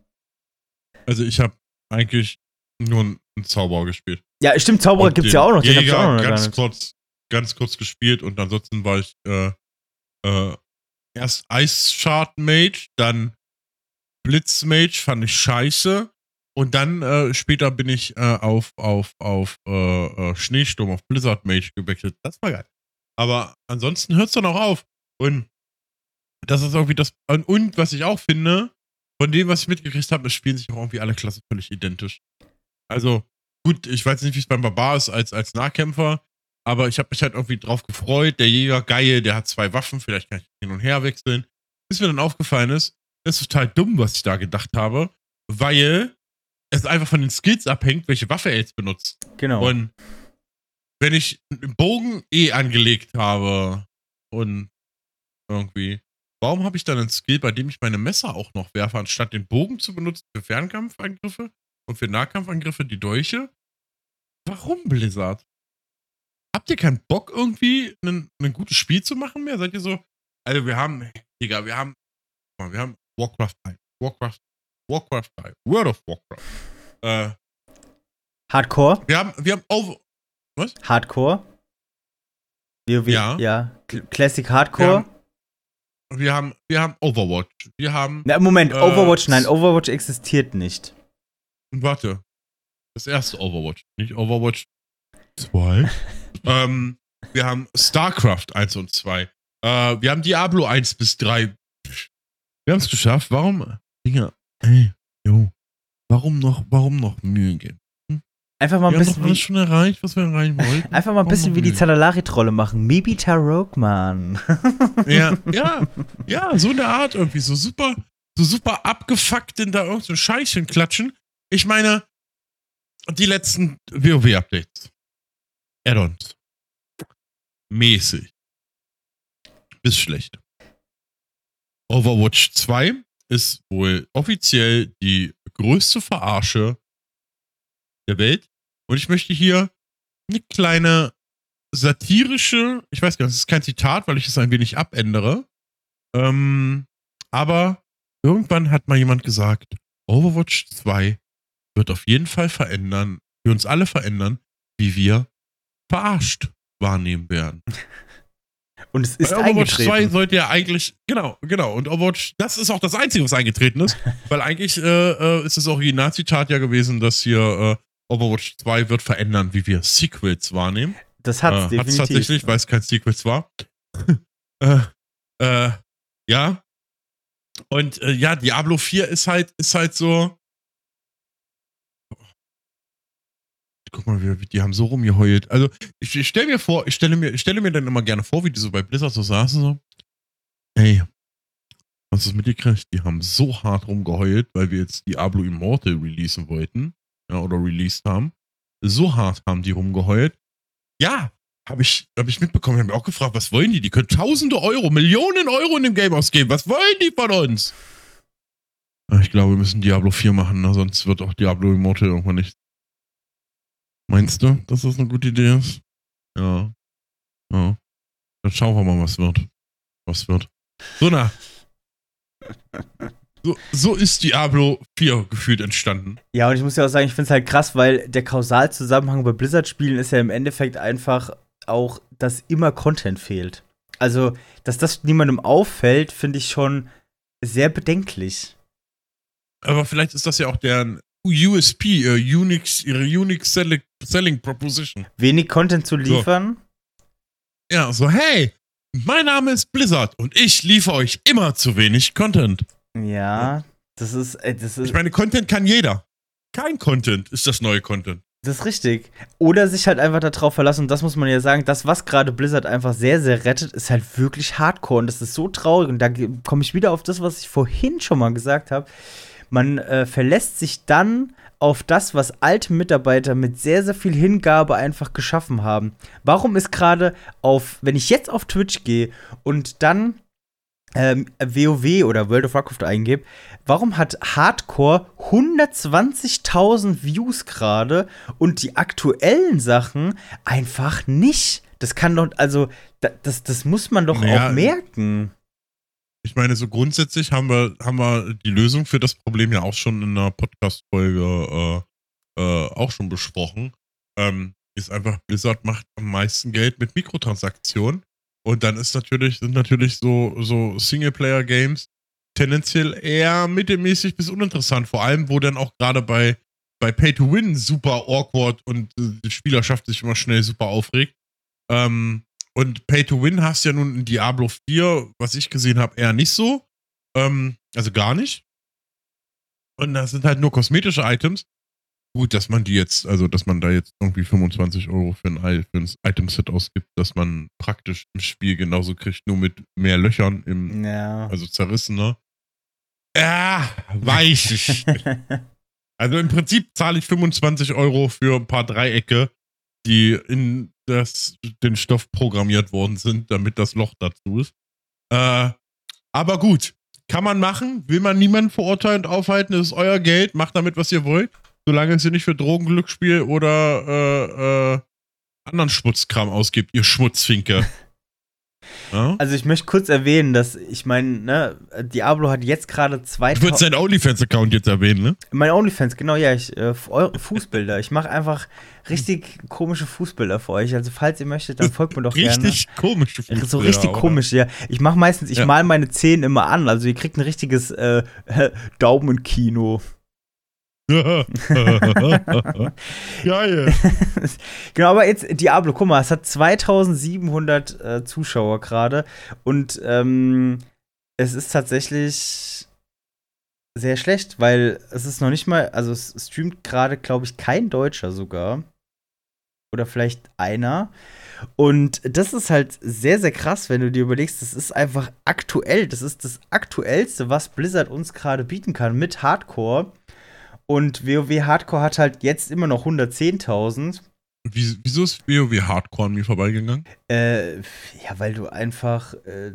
Speaker 2: Also ich habe eigentlich nur einen Zauberer gespielt.
Speaker 1: Ja, stimmt, Zauberer gibt es ja auch noch.
Speaker 2: Den Jäger auch noch ganz kurz, ganz kurz gespielt und ansonsten war ich äh, äh, erst Ice Shard Mage, dann Blitz Mage, fand ich scheiße. Und dann äh, später bin ich äh, auf, auf, auf äh, äh Schneesturm, auf Blizzard Mage gewechselt. Das war geil. Aber ansonsten hört es dann auch auf. Und das ist irgendwie das. Und, was ich auch finde, von dem, was ich mitgekriegt habe, spielen sich auch irgendwie alle Klassen völlig identisch. Also, gut, ich weiß nicht, wie es beim Barbar ist als, als Nahkämpfer. Aber ich habe mich halt irgendwie drauf gefreut. Der Jäger, geil, der hat zwei Waffen, vielleicht kann ich hin und her wechseln. Bis mir dann aufgefallen ist, das ist total dumm, was ich da gedacht habe, weil es einfach von den Skills abhängt, welche Waffe er jetzt benutzt.
Speaker 1: Genau.
Speaker 2: Und wenn ich einen Bogen eh angelegt habe und irgendwie, warum habe ich dann einen Skill, bei dem ich meine Messer auch noch werfe, anstatt den Bogen zu benutzen für Fernkampfangriffe und für Nahkampfangriffe die Dolche? Warum Blizzard? habt ihr keinen Bock irgendwie ein, ein gutes Spiel zu machen mehr? Seid ihr so, also wir haben, Digga, wir haben, wir haben Warcraft 3, Warcraft, Warcraft 3, World of Warcraft. Äh,
Speaker 1: Hardcore?
Speaker 2: Wir haben, wir haben over, was?
Speaker 1: Hardcore? WoW, ja. ja. Classic Hardcore?
Speaker 2: Wir haben, wir haben, Overwatch. Wir haben.
Speaker 1: Na, Moment, äh, Overwatch, nein, Overwatch existiert nicht.
Speaker 2: Warte. Das erste Overwatch, nicht Overwatch 2. (laughs) ähm, wir haben StarCraft 1 und 2. Äh, wir haben Diablo 1 bis 3. Wir haben es geschafft. Warum? Dinger, ey, jo. Warum noch, warum noch Mühe geben? Hm?
Speaker 1: Einfach mal ein
Speaker 2: wir
Speaker 1: bisschen.
Speaker 2: Haben alles schon erreicht, was wir erreichen wollten. (laughs)
Speaker 1: Einfach mal ein bisschen wie die Zalalari-Trolle machen. Maybe Tarok, Mann.
Speaker 2: ja, ja, (laughs) ja, so eine Art irgendwie. So super, so super abgefuckt in da irgendein so Scheißchen klatschen. Ich meine, die letzten WoW-Updates. Add-ons. Mäßig. Bis schlecht. Overwatch 2 ist wohl offiziell die größte Verarsche der Welt. Und ich möchte hier eine kleine satirische, ich weiß gar nicht, das ist kein Zitat, weil ich es ein wenig abändere. Ähm, aber irgendwann hat mal jemand gesagt, Overwatch 2 wird auf jeden Fall verändern, für uns alle verändern, wie wir verarscht wahrnehmen werden. (laughs)
Speaker 1: Und es ist
Speaker 2: Bei Overwatch
Speaker 1: eingetreten.
Speaker 2: 2 sollte ja eigentlich, genau, genau. Und Overwatch, das ist auch das Einzige, was eingetreten ist. (laughs) weil eigentlich äh, äh, ist das Originalzitat ja gewesen, dass hier äh, Overwatch 2 wird verändern, wie wir Sequels wahrnehmen.
Speaker 1: Das hat's
Speaker 2: äh, hat's
Speaker 1: definitiv.
Speaker 2: tatsächlich, weil es kein Sequels war. (laughs) äh, äh, ja. Und äh, ja, Diablo 4 ist halt, ist halt so. Guck mal, wir, die haben so rumgeheult. Also, ich, ich stelle mir vor, ich stelle mir, ich mir dann immer gerne vor, wie die so bei Blizzard so saßen, so. Ey, hast du es mitgekriegt? Die haben so hart rumgeheult, weil wir jetzt Diablo Immortal releasen wollten. Ja, oder released haben. So hart haben die rumgeheult. Ja, habe ich, hab ich mitbekommen. Ich habe mich auch gefragt, was wollen die? Die können tausende Euro, Millionen Euro in dem Game ausgeben. Was wollen die von uns? Ich glaube, wir müssen Diablo 4 machen, ne? sonst wird auch Diablo Immortal irgendwann nicht. Meinst du, dass das eine gute Idee ist? Ja. Ja. Dann schauen wir mal, was wird. Was wird. So, na. So, so ist Diablo 4 gefühlt entstanden.
Speaker 1: Ja, und ich muss ja auch sagen, ich finde es halt krass, weil der Kausalzusammenhang bei Blizzard-Spielen ist ja im Endeffekt einfach auch, dass immer Content fehlt. Also, dass das niemandem auffällt, finde ich schon sehr bedenklich.
Speaker 2: Aber vielleicht ist das ja auch deren USP, äh, Unix, ihre Unique Selling, Selling Proposition.
Speaker 1: Wenig Content zu liefern.
Speaker 2: Ja, so, hey, mein Name ist Blizzard und ich liefere euch immer zu wenig Content.
Speaker 1: Ja, das ist, das ist,
Speaker 2: Ich meine, Content kann jeder. Kein Content ist das neue Content.
Speaker 1: das ist richtig. Oder sich halt einfach darauf verlassen, und das muss man ja sagen, das, was gerade Blizzard einfach sehr, sehr rettet, ist halt wirklich Hardcore. Und das ist so traurig. Und da komme ich wieder auf das, was ich vorhin schon mal gesagt habe. Man äh, verlässt sich dann auf das, was alte Mitarbeiter mit sehr, sehr viel Hingabe einfach geschaffen haben. Warum ist gerade auf, wenn ich jetzt auf Twitch gehe und dann ähm, WoW oder World of Warcraft eingebe, warum hat Hardcore 120.000 Views gerade und die aktuellen Sachen einfach nicht? Das kann doch, also, da, das, das muss man doch
Speaker 2: Naja,
Speaker 1: auch merken.
Speaker 2: Ich meine, so grundsätzlich haben wir, haben wir die Lösung für das Problem ja auch schon in einer Podcast-Folge äh, äh, auch schon besprochen. Ähm, ist einfach, Blizzard macht am meisten Geld mit Mikrotransaktionen. Und dann ist natürlich, sind natürlich so, so Singleplayer-Games tendenziell eher mittelmäßig bis uninteressant. Vor allem, wo dann auch gerade bei, bei Pay to Win super awkward und äh, die Spielerschaft sich immer schnell super aufregt. Ähm, und Pay to Win hast ja nun in Diablo 4, was ich gesehen habe, eher nicht so. Ähm, also gar nicht. Und das sind halt nur kosmetische Items. Gut, dass man die jetzt, also dass man da jetzt irgendwie 25 Euro für ein, für ein Item-Set ausgibt, dass man praktisch im Spiel genauso kriegt, nur mit mehr Löchern im,
Speaker 1: Ja.
Speaker 2: also zerrissener. Ja, weiß ich. (laughs) Also im Prinzip zahle ich 25 Euro für ein paar Dreiecke, die in das, den Stoff programmiert worden sind, damit das Loch dazu ist. Äh, aber gut, kann man machen, will man niemanden verurteilen und aufhalten, ist euer Geld, macht damit, was ihr wollt, solange es ihr nicht für Drogenglücksspiel oder äh, äh, anderen Schmutzkram ausgibt, ihr Schmutzfinke. Ja?
Speaker 1: Also ich möchte kurz erwähnen, dass ich meine, ne, Diablo hat jetzt gerade
Speaker 2: Du würdest
Speaker 1: 2000
Speaker 2: deinen OnlyFans-Account jetzt erwähnen, ne?
Speaker 1: mein OnlyFans, genau, ja, ich äh, Fußbilder. Ich mache einfach richtig komische Fußbilder für euch. Also falls ihr möchtet, dann folgt mir doch gerne.
Speaker 2: Richtig komisch.
Speaker 1: So richtig komisch, ja. Ich mache meistens, ich
Speaker 2: Ja.
Speaker 1: mal meine Zähne immer an. Also ihr kriegt ein richtiges äh, (laughs) Daumenkino. (laughs)
Speaker 2: Geil. (laughs)
Speaker 1: genau, aber jetzt Diablo, guck mal, es hat 2700 äh, Zuschauer gerade und ähm, es ist tatsächlich sehr schlecht, weil es ist noch nicht mal, also es streamt gerade, glaube ich, kein Deutscher sogar. Oder vielleicht einer. Und das ist halt sehr, sehr krass, wenn du dir überlegst, das ist einfach aktuell. Das ist das Aktuellste, was Blizzard uns gerade bieten kann mit Hardcore. Und WoW Hardcore hat halt jetzt immer noch 110.000.
Speaker 2: Wie, wieso ist WoW Hardcore an mir vorbeigegangen?
Speaker 1: Äh, ja, weil du einfach, äh,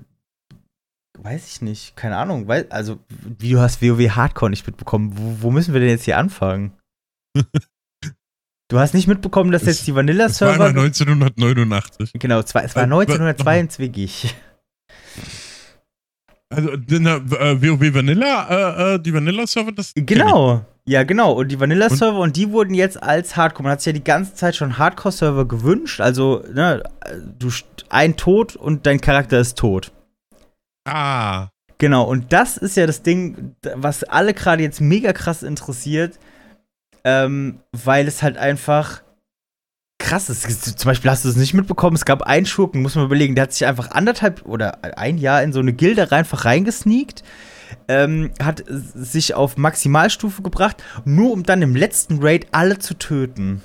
Speaker 1: weiß ich nicht, keine Ahnung, weil, also, wie du hast WoW Hardcore nicht mitbekommen. Wo, wo müssen wir denn jetzt hier anfangen? (laughs) du hast nicht mitbekommen, dass
Speaker 2: Es-
Speaker 1: jetzt die
Speaker 2: Das war
Speaker 1: Vanilla-Server.
Speaker 2: einmal 1989.
Speaker 1: Genau, es war
Speaker 2: Äh, wa-
Speaker 1: 1922.
Speaker 2: Also äh, WoW Vanilla, äh, äh, die Vanilla-Server, das.
Speaker 1: Genau. Ja, genau. Und die Vanilla-Server und? und? die wurden jetzt als Hardcore. Man hat sich ja die ganze Zeit schon Hardcore-Server gewünscht. Also, ne, du ein Tod und dein Charakter ist tot.
Speaker 2: Ah.
Speaker 1: Genau, und das ist ja das Ding, was alle gerade jetzt mega krass interessiert, ähm, weil es halt einfach krass ist. Zum Beispiel hast du es nicht mitbekommen, es gab einen Schurken, muss man überlegen, der hat sich einfach anderthalb oder ein Jahr in so eine Gilde einfach reingesneakt, ähm, hat sich auf Maximalstufe gebracht, nur um dann im letzten Raid alle zu töten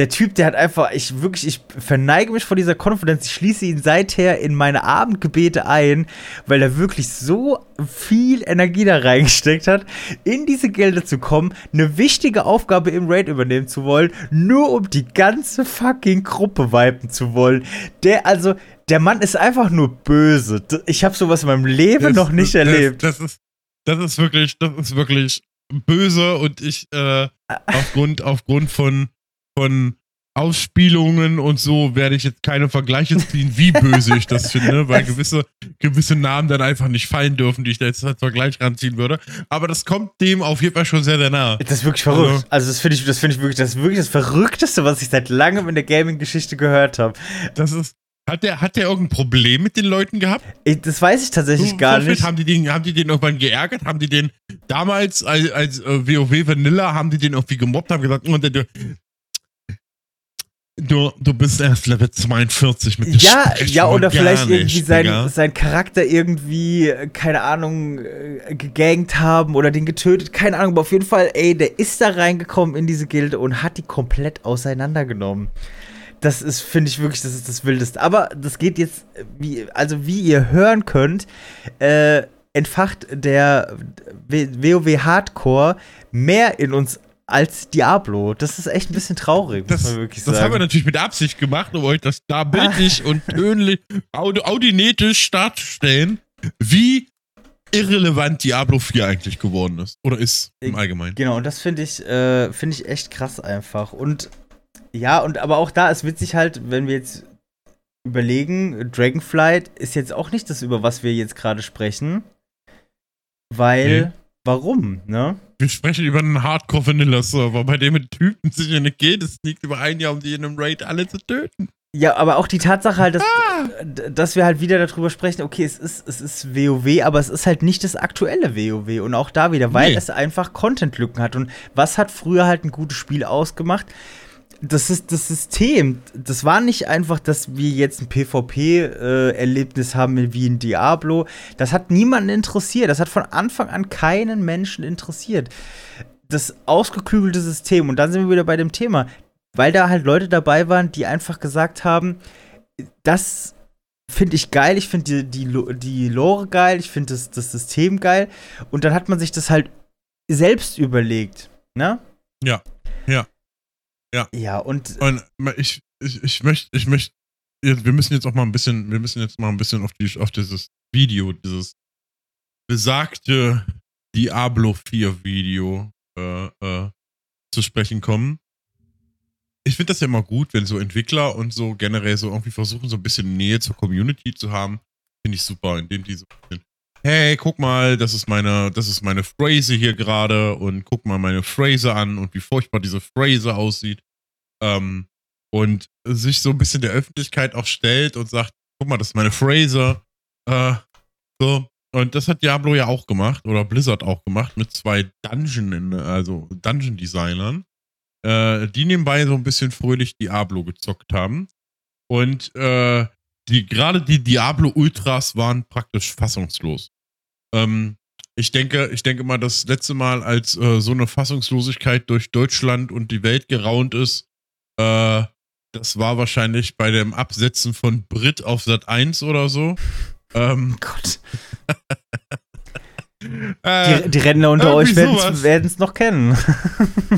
Speaker 1: der Typ, der hat einfach, ich wirklich, ich verneige mich vor dieser Konfidenz. Ich schließe ihn seither in meine Abendgebete ein, weil er wirklich so viel Energie da reingesteckt hat, in diese Gelder zu kommen, eine wichtige Aufgabe im Raid übernehmen zu wollen, nur um die ganze fucking Gruppe wipen zu wollen. Der, also, der Mann ist einfach nur böse. Ich habe sowas in meinem Leben das, noch nicht
Speaker 2: das,
Speaker 1: erlebt.
Speaker 2: Das, das, ist, das ist wirklich, das ist wirklich böse und ich, äh, aufgrund, aufgrund von von Ausspielungen und so werde ich jetzt keine Vergleiche ziehen, wie böse ich das finde, (laughs) weil gewisse, gewisse Namen dann einfach nicht fallen dürfen, die ich da jetzt als Vergleich ranziehen würde. Aber das kommt dem auf jeden Fall schon sehr, sehr nahe.
Speaker 1: Das ist wirklich verrückt. Also, also das finde ich, das finde ich wirklich, das wirklich das Verrückteste, was ich seit langem in der Gaming-Geschichte gehört habe.
Speaker 2: Das ist, hat der, hat der irgendein Problem mit den Leuten gehabt?
Speaker 1: Das weiß ich tatsächlich so, gar nicht.
Speaker 2: Haben die, den, haben die den irgendwann geärgert? Haben die den damals als, als äh, WoW Vanilla, haben die den irgendwie gemobbt, haben gesagt, oh, der, Du, du bist erst Level 42 mit
Speaker 1: dem Ja, ja, oder vielleicht irgendwie sein, sein Charakter irgendwie, keine Ahnung, äh, gegangt haben oder den getötet, keine Ahnung, aber auf jeden Fall, ey, der ist da reingekommen in diese Gilde und hat die komplett auseinandergenommen. Das ist, finde ich wirklich, das ist das Wildeste. Aber das geht jetzt, wie, also wie ihr hören könnt, äh, entfacht der WoW Hardcore mehr in uns als Diablo. Das ist echt ein bisschen traurig,
Speaker 2: das, muss man wirklich sagen. Das haben wir natürlich mit Absicht gemacht, um euch das da bildlich (laughs) und tönlich, aud audinetisch darzustellen, wie irrelevant Diablo 4 eigentlich geworden ist. Oder ist im Allgemeinen.
Speaker 1: Genau, und das finde ich, äh, finde ich echt krass einfach. Und ja, und aber auch da ist witzig halt, wenn wir jetzt überlegen, Dragonflight ist jetzt auch nicht das, über was wir jetzt gerade sprechen. Weil, nee. warum, ne?
Speaker 2: Wir sprechen über einen Hardcore-Vanilla-Server, bei dem mit Typen sich eine geht. Es liegt über ein Jahr, um die in einem Raid alle zu töten.
Speaker 1: Ja, aber auch die Tatsache halt, dass, ah. dass wir halt wieder darüber sprechen, okay, es ist, es ist WoW, aber es ist halt nicht das aktuelle WoW. Und auch da wieder, weil nee. es einfach Content-Lücken hat. Und was hat früher halt ein gutes Spiel ausgemacht? Das ist das System. Das war nicht einfach, dass wir jetzt ein PvP-Erlebnis äh, haben wie in Diablo. Das hat niemanden interessiert. Das hat von Anfang an keinen Menschen interessiert. Das ausgeklügelte System. Und dann sind wir wieder bei dem Thema. Weil da halt Leute dabei waren, die einfach gesagt haben, das finde ich geil, ich finde die, die, die Lore geil, ich finde das, das System geil. Und dann hat man sich das halt selbst überlegt. Ne?
Speaker 2: Ja, ja. Ja.
Speaker 1: Und.
Speaker 2: und ich, ich, ich möchte, ich möchte, wir müssen jetzt auch mal ein bisschen, wir müssen jetzt mal ein bisschen auf, die, auf dieses Video, dieses besagte Diablo 4 Video äh, äh, zu sprechen kommen. Ich finde das ja immer gut, wenn so Entwickler und so generell so irgendwie versuchen, so ein bisschen Nähe zur Community zu haben. Finde ich super, indem die so ein bisschen hey, guck mal, das ist meine, das ist meine Phrase hier gerade und guck mal meine Phrase an und wie furchtbar diese Phrase aussieht. Ähm, und sich so ein bisschen der Öffentlichkeit auch stellt und sagt, guck mal, das ist meine Phrase. Äh, so. Und das hat Diablo ja auch gemacht oder Blizzard auch gemacht mit zwei Dungeon, also Dungeon-Designern, äh, die nebenbei so ein bisschen fröhlich Diablo gezockt haben. Und äh, die, gerade die Diablo Ultras waren praktisch fassungslos. Ähm, ich denke, ich denke mal, das letzte Mal, als äh, so eine Fassungslosigkeit durch Deutschland und die Welt geraunt ist, äh, das war wahrscheinlich bei dem Absetzen von Brit auf Sat 1 oder so. Ähm, oh Gott. (laughs)
Speaker 1: äh, die, die Rentner unter euch werden es noch kennen.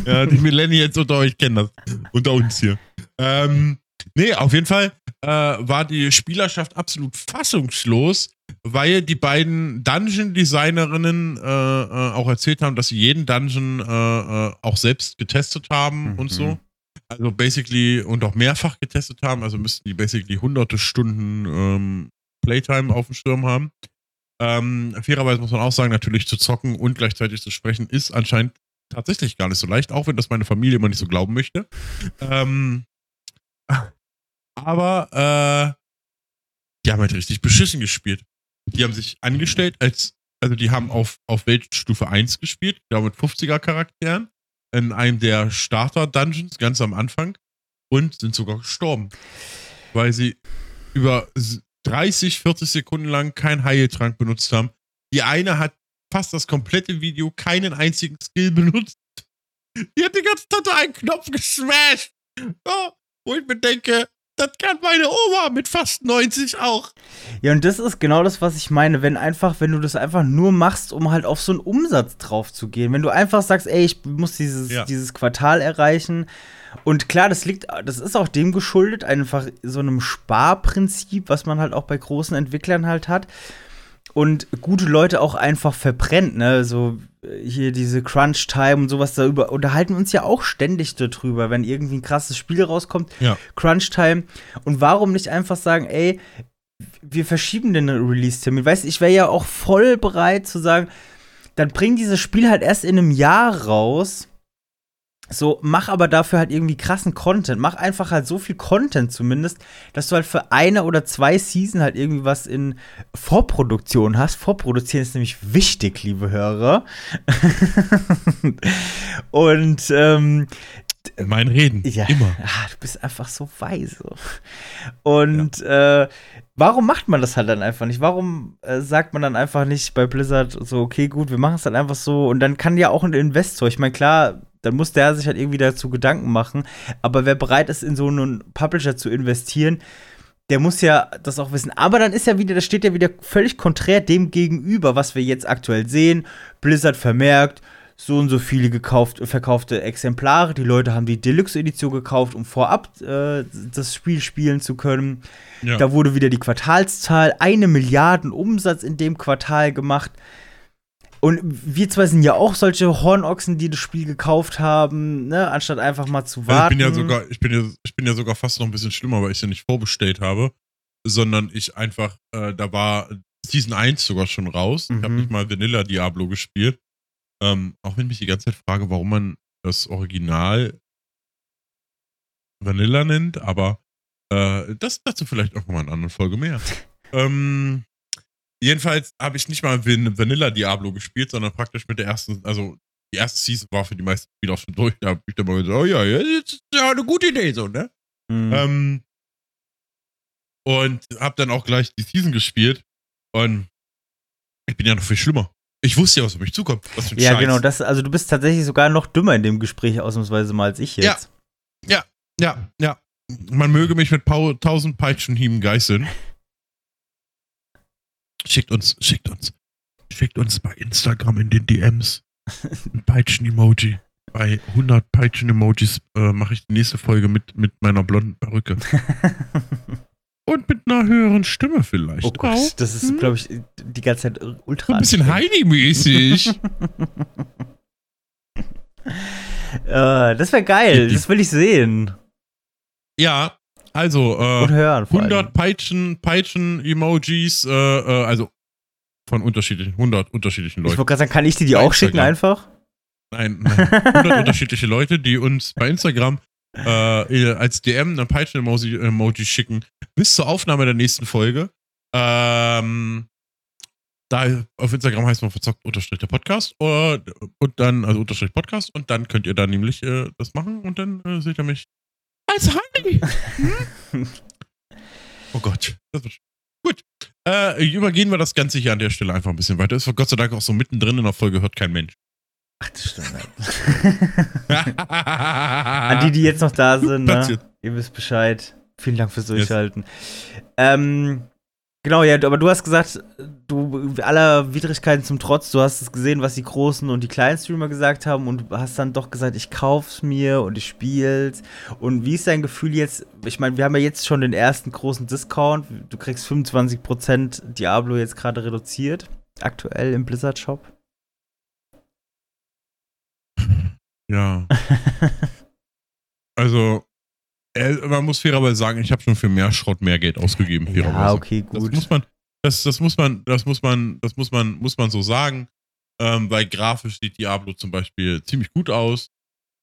Speaker 2: ja, die Millennials unter euch kennen das. Unter uns hier. Ähm, Nee, auf jeden Fall äh, war die Spielerschaft absolut fassungslos, weil die beiden Dungeon-Designerinnen äh, äh, auch erzählt haben, dass sie jeden Dungeon äh, äh, auch selbst getestet haben mhm. und so. Also basically und auch mehrfach getestet haben. Also müssten die basically hunderte Stunden ähm, Playtime auf dem Schirm haben. Ähm, fairerweise muss man auch sagen, natürlich zu zocken und gleichzeitig zu sprechen ist anscheinend tatsächlich gar nicht so leicht, auch wenn das meine Familie immer nicht so glauben möchte. Ähm, aber äh, die haben halt richtig beschissen gespielt. Die haben sich angestellt als, also die haben auf, auf Weltstufe 1 gespielt, ja mit 50er Charakteren, in einem der Starter-Dungeons ganz am Anfang und sind sogar gestorben. Weil sie über 30, 40 Sekunden lang keinen Heiltrank benutzt haben. Die eine hat fast das komplette Video keinen einzigen Skill benutzt. Die hat die ganze Zeit einen Knopf gesmashed. Oh, wo ich mir denke, das kann meine Oma mit fast 90 auch.
Speaker 1: Ja, und das ist genau das, was ich meine. Wenn einfach, wenn du das einfach nur machst, um halt auf so einen Umsatz drauf zu gehen. Wenn du einfach sagst, ey, ich muss dieses, ja. dieses Quartal erreichen. Und klar, das liegt, das ist auch dem geschuldet, einfach so einem Sparprinzip, was man halt auch bei großen Entwicklern halt hat und gute Leute auch einfach verbrennt, ne? So hier diese Crunch Time und sowas darüber unterhalten uns ja auch ständig darüber, wenn irgendwie ein krasses Spiel rauskommt,
Speaker 2: ja.
Speaker 1: Crunch Time und warum nicht einfach sagen, ey, wir verschieben den Release-Termin. Weißt du, ich wäre ja auch voll bereit zu sagen, dann bring dieses Spiel halt erst in einem Jahr raus so, mach aber dafür halt irgendwie krassen Content. Mach einfach halt so viel Content zumindest, dass du halt für eine oder zwei Season halt irgendwie was in Vorproduktion hast. Vorproduzieren ist nämlich wichtig, liebe Hörer. (laughs) Und ähm,
Speaker 2: mein Reden.
Speaker 1: Ja, immer. Ah, du bist einfach so weise. Und ja. äh, warum macht man das halt dann einfach nicht? Warum äh, sagt man dann einfach nicht bei Blizzard so, okay, gut, wir machen es dann einfach so und dann kann ja auch ein Investor, ich meine, klar, dann muss der sich halt irgendwie dazu Gedanken machen, aber wer bereit ist, in so einen Publisher zu investieren, der muss ja das auch wissen. Aber dann ist ja wieder, das steht ja wieder völlig konträr dem gegenüber, was wir jetzt aktuell sehen. Blizzard vermerkt, so und so viele gekauft, verkaufte Exemplare. Die Leute haben die Deluxe-Edition gekauft, um vorab äh, das Spiel spielen zu können. Ja. Da wurde wieder die Quartalszahl, eine Milliarden Umsatz in dem Quartal gemacht. Und wir zwei sind ja auch solche Hornochsen, die das Spiel gekauft haben, ne, anstatt einfach mal zu warten.
Speaker 2: Also ich bin ja sogar, ich bin ja, ich bin ja sogar fast noch ein bisschen schlimmer, weil ich ja nicht vorbestellt habe, sondern ich einfach, äh, da war Season 1 sogar schon raus. Mhm. Ich habe nicht mal Vanilla Diablo gespielt. Ähm, auch wenn ich mich die ganze Zeit frage, warum man das Original Vanilla nennt, aber äh, das dazu vielleicht auch mal in einer anderen Folge mehr. (laughs) ähm, jedenfalls habe ich nicht mal Vanilla Diablo gespielt, sondern praktisch mit der ersten, also die erste Season war für die meisten Spieler auch schon durch. Da habe ich dann mal gesagt, oh ja, das ist ja eine gute Idee, so, ne? Mhm. Ähm, und habe dann auch gleich die Season gespielt und ich bin ja noch viel schlimmer. Ich wusste ja, was auf mich zukommt. Was
Speaker 1: für ein ja, Scheiß. genau. Das, also du bist tatsächlich sogar noch dümmer in dem Gespräch ausnahmsweise mal als ich jetzt.
Speaker 2: Ja, ja, ja, ja. Man möge mich mit tausend Peitschenhieben geißeln. Schickt uns, schickt uns, schickt uns bei Instagram in den DMs ein (laughs) Peitschen-Emoji. Bei 100 Peitschen-Emojis äh, mache ich die nächste Folge mit, mit meiner blonden Perücke. (laughs) Und mit einer höheren Stimme vielleicht.
Speaker 1: Oh Gott, auch. das ist, hm? glaube ich, die ganze Zeit ultra.
Speaker 2: Ein bisschen Heidi-mäßig. (laughs)
Speaker 1: äh, das wäre geil, das will ich sehen.
Speaker 2: Ja, also
Speaker 1: äh, hören,
Speaker 2: 100 Peitschen, Peitschen-Emojis, äh, äh, also von unterschiedlichen, 100 unterschiedlichen Leuten.
Speaker 1: Ich wollte gerade sagen, kann ich dir die auch schicken einfach?
Speaker 2: Nein, (laughs) nein. 100 unterschiedliche Leute, die uns bei Instagram äh, als DM ein Peitschen-Emoji schicken, bis zur Aufnahme der nächsten Folge. Ähm, da auf Instagram heißt man verzockt unterstrich der Podcast oder, und dann, also unterstrich Podcast und dann könnt ihr da nämlich äh, das machen und dann äh, seht ihr mich als Hm? (laughs) oh Gott. Gut. Äh, übergehen wir das Ganze hier an der Stelle einfach ein bisschen weiter. Ist Gott sei Dank auch so mittendrin in der Folge, hört kein Mensch.
Speaker 1: Ach, das stimmt. (laughs) An die, die jetzt noch da sind, ne? ihr wisst Bescheid. Vielen Dank fürs Durchhalten. Yes. Ähm, genau, ja, aber du hast gesagt, du aller Widrigkeiten zum Trotz, du hast es gesehen, was die großen und die kleinen Streamer gesagt haben und hast dann doch gesagt, ich kauf's mir und ich spiel's. Und wie ist dein Gefühl jetzt? Ich meine, wir haben ja jetzt schon den ersten großen Discount. Du kriegst 25% Diablo jetzt gerade reduziert, aktuell im Blizzard Shop.
Speaker 2: Ja. (laughs) also, man muss fairerweise sagen, ich habe schon für mehr Schrott mehr Geld ausgegeben,
Speaker 1: fairerweise. Ja, okay, gut.
Speaker 2: Das muss man, Das, das muss man, das muss man, das muss man, muss man so sagen. Ähm, weil grafisch sieht Diablo zum Beispiel ziemlich gut aus.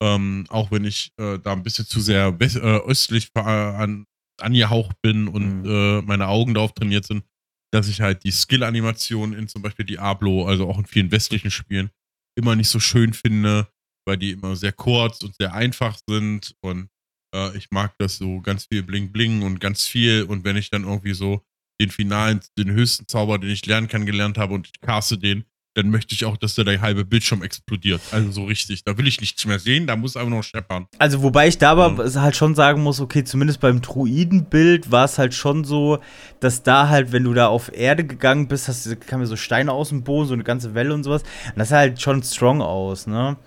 Speaker 2: Ähm, auch wenn ich äh, da ein bisschen zu sehr äh, östlich an, angehaucht bin und mhm. äh, meine Augen darauf trainiert sind, dass ich halt die Skill-Animation in zum Beispiel Diablo, also auch in vielen westlichen Spielen, immer nicht so schön finde, weil die immer sehr kurz und sehr einfach sind und äh, ich mag das so ganz viel Bling Bling und ganz viel und wenn ich dann irgendwie so den finalen, den höchsten Zauber, den ich lernen kann, gelernt habe und ich caste den, dann möchte ich auch, dass der, der halbe Bildschirm explodiert. Also so richtig. Da will ich nichts mehr sehen, da muss einfach nur scheppern.
Speaker 1: Also wobei ich da aber ja. halt schon sagen muss, okay, zumindest beim Druidenbild war es halt schon so, dass da halt, wenn du da auf Erde gegangen bist, hast, kamen so Steine aus dem Boden, so eine ganze Welle und sowas. Und das sah halt schon strong aus, ne?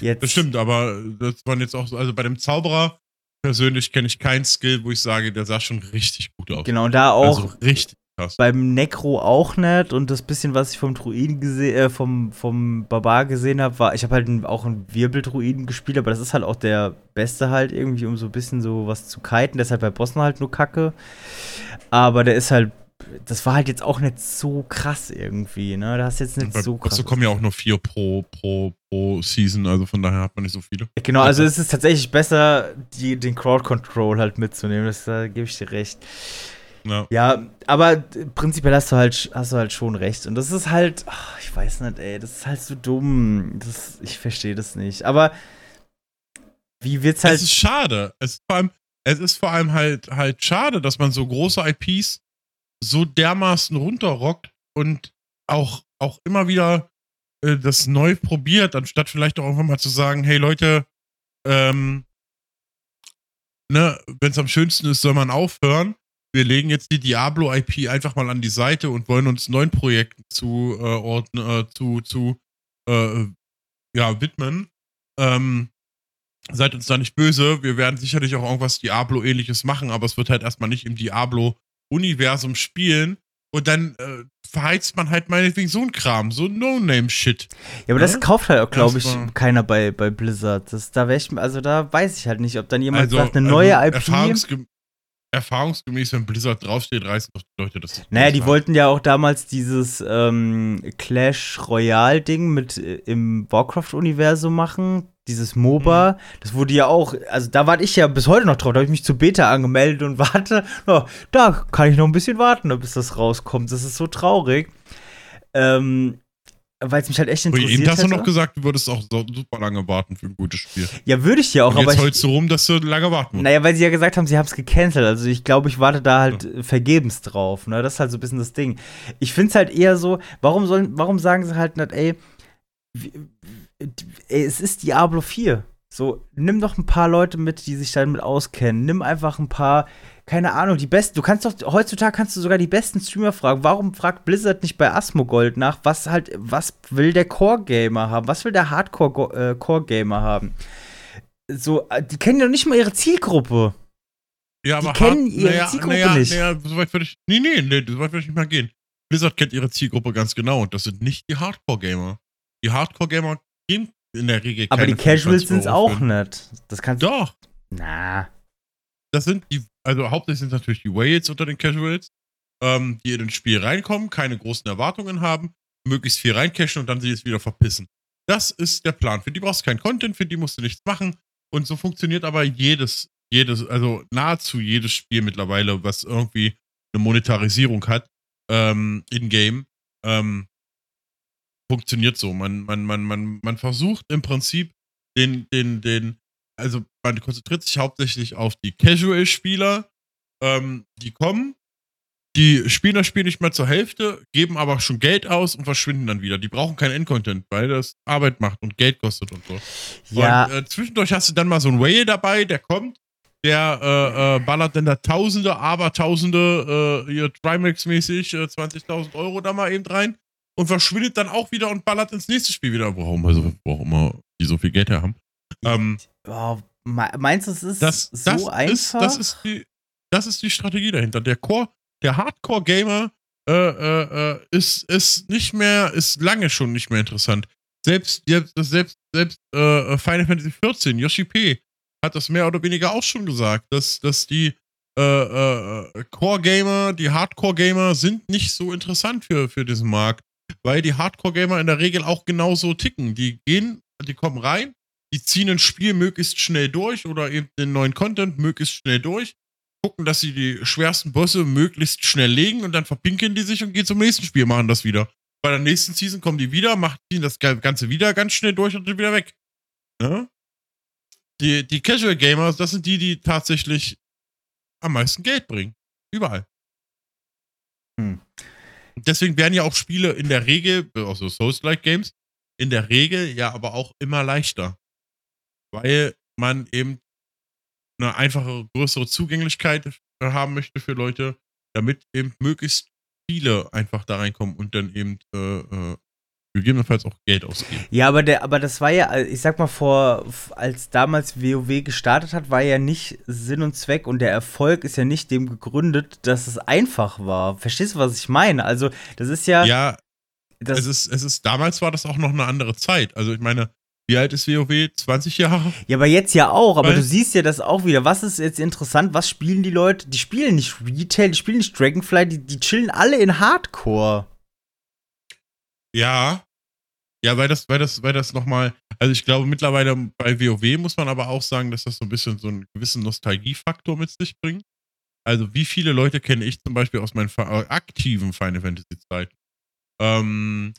Speaker 2: Jetzt. Das stimmt, aber das waren jetzt auch so, also bei dem Zauberer persönlich kenne ich keinen Skill, wo ich sage, der sah schon richtig gut aus.
Speaker 1: Genau, da auch.
Speaker 2: Also richtig Krass.
Speaker 1: Beim Necro auch nicht und das bisschen, was ich vom Druiden gesehen, äh, vom, vom Barbar gesehen habe, war, ich habe halt auch einen Wirbeldruiden gespielt, aber das ist halt auch der beste halt irgendwie, um so ein bisschen so was zu kiten. Deshalb bei Bossen halt nur Kacke. Aber der ist halt, das war halt jetzt auch nicht so krass irgendwie, ne? Da hast jetzt nicht
Speaker 2: bei
Speaker 1: so krass.
Speaker 2: Bosse kommen ja auch nur vier pro, pro, pro Season, also von daher hat man nicht so viele.
Speaker 1: Genau, also es ist tatsächlich besser, die, den Crowd Control halt mitzunehmen, das, da gebe ich dir recht. Ja. ja, aber prinzipiell hast du halt, hast du halt schon recht. Und das ist halt, ach, ich weiß nicht, ey, das ist halt so dumm. Das, ich verstehe das nicht. Aber wie wird's halt.
Speaker 2: Es ist schade. Es ist vor allem, es ist vor allem halt, halt schade, dass man so große IPs so dermaßen runterrockt und auch, auch immer wieder äh, das neu probiert, anstatt vielleicht auch einfach mal zu sagen, hey Leute, ähm, ne, wenn es am schönsten ist, soll man aufhören wir legen jetzt die Diablo-IP einfach mal an die Seite und wollen uns neuen Projekten zu, äh, ordnen, äh, zu, zu äh, ja, widmen. Ähm, seid uns da nicht böse. Wir werden sicherlich auch irgendwas Diablo-ähnliches machen, aber es wird halt erstmal nicht im Diablo-Universum spielen. Und dann äh, verheizt man halt meinetwegen so ein Kram, so No-Name-Shit.
Speaker 1: Ja, aber ja? das kauft halt auch, glaube ich, keiner bei, bei Blizzard. Das, da ich, also da weiß ich halt nicht, ob dann jemand also, sagt, eine neue also IP.
Speaker 2: Erfahrungsge erfahrungsgemäß, wenn Blizzard draufsteht, reißen doch die Leute das.
Speaker 1: Naja, die wollten ja auch damals dieses ähm, Clash Royale-Ding mit äh, im Warcraft-Universum machen. Dieses MOBA, mhm. das wurde ja auch, also da warte ich ja bis heute noch drauf, da habe ich mich zu Beta angemeldet und (laughs) warte, oh, da kann ich noch ein bisschen warten, bis das rauskommt. Das ist so traurig. Ähm, weil es mich halt echt interessiert.
Speaker 2: Eben hast du noch gesagt, du würdest auch super lange warten für ein gutes Spiel.
Speaker 1: Ja, würde ich ja auch.
Speaker 2: Und
Speaker 1: jetzt
Speaker 2: aber jetzt du rum, dass du lange warten
Speaker 1: musst. Naja, weil sie ja gesagt haben, sie haben es gecancelt. Also ich glaube, ich warte da halt ja. vergebens drauf. Ne? Das ist halt so ein bisschen das Ding. Ich finde es halt eher so, warum, sollen, warum sagen sie halt nicht, ey, ey, es ist Diablo 4. So, nimm doch ein paar Leute mit, die sich damit auskennen. Nimm einfach ein paar keine Ahnung, die besten, du kannst doch, heutzutage kannst du sogar die besten Streamer fragen. Warum fragt Blizzard nicht bei Asmogold nach, was halt, was will der Core-Gamer haben? Was will der Hardcore-Core-Gamer haben? So, äh, die kennen ja nicht mal ihre Zielgruppe.
Speaker 2: Ja, aber
Speaker 1: die kennen ihre naja, Zielgruppe naja, nicht.
Speaker 2: Naja, so weit würde ich, nee, nee, nee, so weit würde ich nicht mal gehen. Blizzard kennt ihre Zielgruppe ganz genau und das sind nicht die Hardcore-Gamer. Die Hardcore-Gamer gehen in der Regel
Speaker 1: Aber die Casuals sind es auch nicht. Das kannst
Speaker 2: du. Doch.
Speaker 1: Na.
Speaker 2: Das sind die also hauptsächlich sind es natürlich die Whales unter den Casuals, ähm, die in ein Spiel reinkommen, keine großen Erwartungen haben, möglichst viel reincashen und dann sie es wieder verpissen. Das ist der Plan. Für die brauchst du keinen Content, für die musst du nichts machen. Und so funktioniert aber jedes, jedes, also nahezu jedes Spiel mittlerweile, was irgendwie eine Monetarisierung hat, ähm, in-game, ähm, funktioniert so. Man, man, man, man, man versucht im Prinzip den, den, den, also man konzentriert sich hauptsächlich auf die Casual-Spieler, ähm, die kommen, die spielen das Spiel nicht mehr zur Hälfte, geben aber schon Geld aus und verschwinden dann wieder. Die brauchen keinen Endcontent, weil das Arbeit macht und Geld kostet und so.
Speaker 1: Ja.
Speaker 2: Und äh, zwischendurch hast du dann mal so einen Whale dabei, der kommt, der äh, äh, ballert dann da Tausende, aber Tausende, äh, hier Trimax-mäßig, äh, 20.000 Euro da mal eben rein und verschwindet dann auch wieder und ballert ins nächste Spiel wieder. Warum, also, warum immer die so viel Geld haben. Ähm,
Speaker 1: oh, meinst du, es ist
Speaker 2: das,
Speaker 1: so
Speaker 2: das
Speaker 1: einfach?
Speaker 2: Ist, das, ist die, das ist die Strategie dahinter. Der Core, der Hardcore-Gamer äh, äh, äh, ist, ist nicht mehr, ist lange schon nicht mehr interessant. Selbst, selbst, selbst, selbst äh, Final Fantasy XIV, Yoshi P. hat das mehr oder weniger auch schon gesagt, dass, dass die äh, äh, Core-Gamer, die Hardcore-Gamer sind nicht so interessant für, für diesen Markt, weil die Hardcore-Gamer in der Regel auch genauso ticken. Die gehen, die kommen rein, die ziehen ein Spiel möglichst schnell durch oder eben den neuen Content möglichst schnell durch, gucken, dass sie die schwersten Bosse möglichst schnell legen und dann verpinkeln die sich und gehen zum nächsten Spiel, machen das wieder. Bei der nächsten Season kommen die wieder, machen das Ganze wieder ganz schnell durch und sind wieder weg. Ne? Die, die Casual Gamers, das sind die, die tatsächlich am meisten Geld bringen. Überall. Hm. Deswegen werden ja auch Spiele in der Regel, also Souls-like Games, in der Regel ja aber auch immer leichter. Weil man eben eine einfache, größere Zugänglichkeit haben möchte für Leute, damit eben möglichst viele einfach da reinkommen und dann eben äh, äh, gegebenenfalls auch Geld ausgeben.
Speaker 1: Ja, aber der, aber das war ja, ich sag mal, vor, als damals WoW gestartet hat, war ja nicht Sinn und Zweck und der Erfolg ist ja nicht dem gegründet, dass es einfach war. Verstehst du, was ich meine? Also, das ist ja.
Speaker 2: Ja, das es ist, es ist, damals war das auch noch eine andere Zeit. Also, ich meine, wie alt ist WoW? 20 Jahre?
Speaker 1: Ja, aber jetzt ja auch. Aber Weil, du siehst ja das auch wieder. Was ist jetzt interessant? Was spielen die Leute? Die spielen nicht Retail, die spielen nicht Dragonfly, die, die chillen alle in Hardcore.
Speaker 2: Ja. Ja, weil das, weil das, weil das nochmal, also ich glaube mittlerweile bei WoW muss man aber auch sagen, dass das so ein bisschen so einen gewissen Nostalgiefaktor mit sich bringt. Also wie viele Leute kenne ich zum Beispiel aus meinen aktiven Final Fantasy Zeiten, ähm,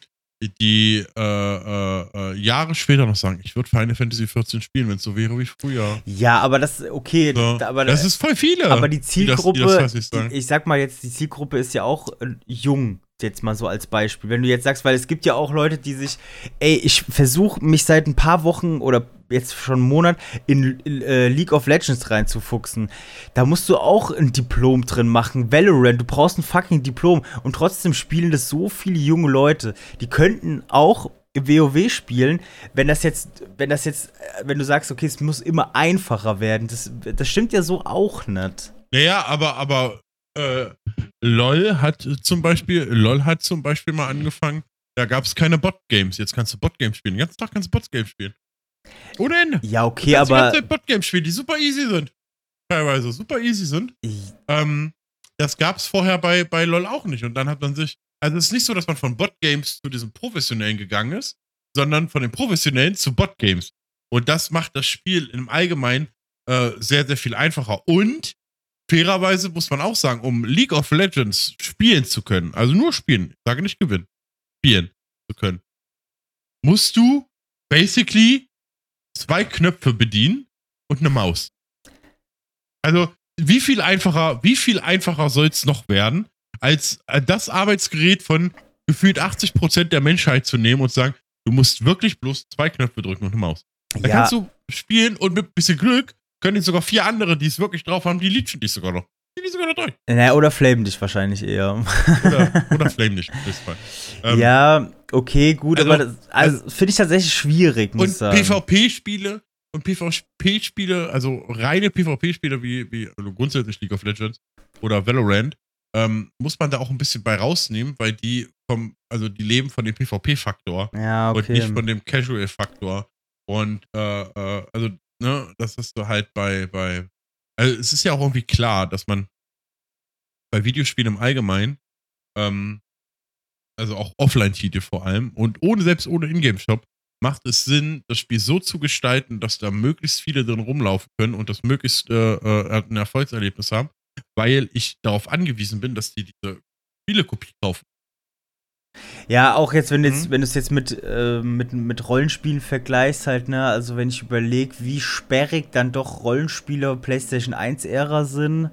Speaker 2: die äh, äh, äh, Jahre später noch sagen, ich würde Final Fantasy 14 spielen, wenn es so wäre wie früher.
Speaker 1: Ja, aber das okay,
Speaker 2: so,
Speaker 1: aber
Speaker 2: das ist voll viele.
Speaker 1: Aber die Zielgruppe, die das, die das ich sag mal jetzt, die Zielgruppe ist ja auch äh, jung jetzt mal so als Beispiel. Wenn du jetzt sagst, weil es gibt ja auch Leute, die sich, ey, ich versuche mich seit ein paar Wochen oder jetzt schon einen Monat in, äh, League of Legends reinzufuchsen. Da musst du auch ein Diplom drin machen. Valorant, du brauchst ein fucking Diplom. Und trotzdem spielen das so viele junge Leute. Die könnten auch WoW spielen, wenn das jetzt, wenn das jetzt, äh, wenn du sagst, okay, es muss immer einfacher werden. Das, das stimmt ja so auch nicht.
Speaker 2: Naja, aber, aber äh, LOL hat zum Beispiel, LOL hat zum Beispiel mal angefangen, da gab es keine Bot-Games. Jetzt kannst du Bot-Games spielen. Den ganzen Tag kannst du Bot-Games spielen. Ohne Ende.
Speaker 1: Ja, okay, du aber.
Speaker 2: Die ganze Bot-Games spielen, die super easy sind. Teilweise super easy sind. Ähm, das gab es vorher bei, bei LOL auch nicht. Und dann hat man sich. Also es ist nicht so, dass man von Bot-Games zu diesem Professionellen gegangen ist, sondern von den Professionellen zu Bot-Games. Und das macht das Spiel im Allgemeinen äh, sehr, sehr viel einfacher. Und fairerweise muss man auch sagen, um League of Legends spielen zu können, also nur spielen, ich sage nicht gewinnen, spielen zu können, musst du basically zwei Knöpfe bedienen und eine Maus. Also, wie viel einfacher, wie viel einfacher soll es noch werden, als äh, das Arbeitsgerät von gefühlt 80% der Menschheit zu nehmen und zu sagen, du musst wirklich bloß zwei Knöpfe drücken und eine Maus. Da ja. kannst du spielen und mit ein bisschen Glück können jetzt sogar vier andere, die es wirklich drauf haben, die leechen dich sogar noch. Die sogar noch durch.
Speaker 1: Naja, oder flamen dich wahrscheinlich eher.
Speaker 2: Oder, (laughs) oder flamen dich.
Speaker 1: Ähm, ja, okay, gut, also, aber das also, finde ich tatsächlich schwierig, muss ich sagen.
Speaker 2: PvP-Spiele und PvP-Spiele, also reine PvP-Spiele wie, wie also grundsätzlich League of Legends oder Valorant, ähm, muss man da auch ein bisschen bei rausnehmen, weil die vom, also die leben von dem PvP-Faktor
Speaker 1: ja, okay.
Speaker 2: und nicht von dem Casual-Faktor. Und äh, äh, also ne, das ist so halt bei, bei, also es ist ja auch irgendwie klar, dass man bei Videospielen im Allgemeinen, ähm, also auch Offline-Titel vor allem und ohne, selbst ohne Ingame-Shop, macht es Sinn, das Spiel so zu gestalten, dass da möglichst viele drin rumlaufen können und das möglichst äh, äh, ein Erfolgserlebnis haben, weil ich darauf angewiesen bin, dass die diese Spielekopie kaufen.
Speaker 1: Ja, auch jetzt, wenn, jetzt, mhm. wenn du es jetzt mit, äh, mit, mit Rollenspielen vergleichst, halt, ne, also wenn ich überlege, wie sperrig dann doch Rollenspiele PlayStation 1-Ära sind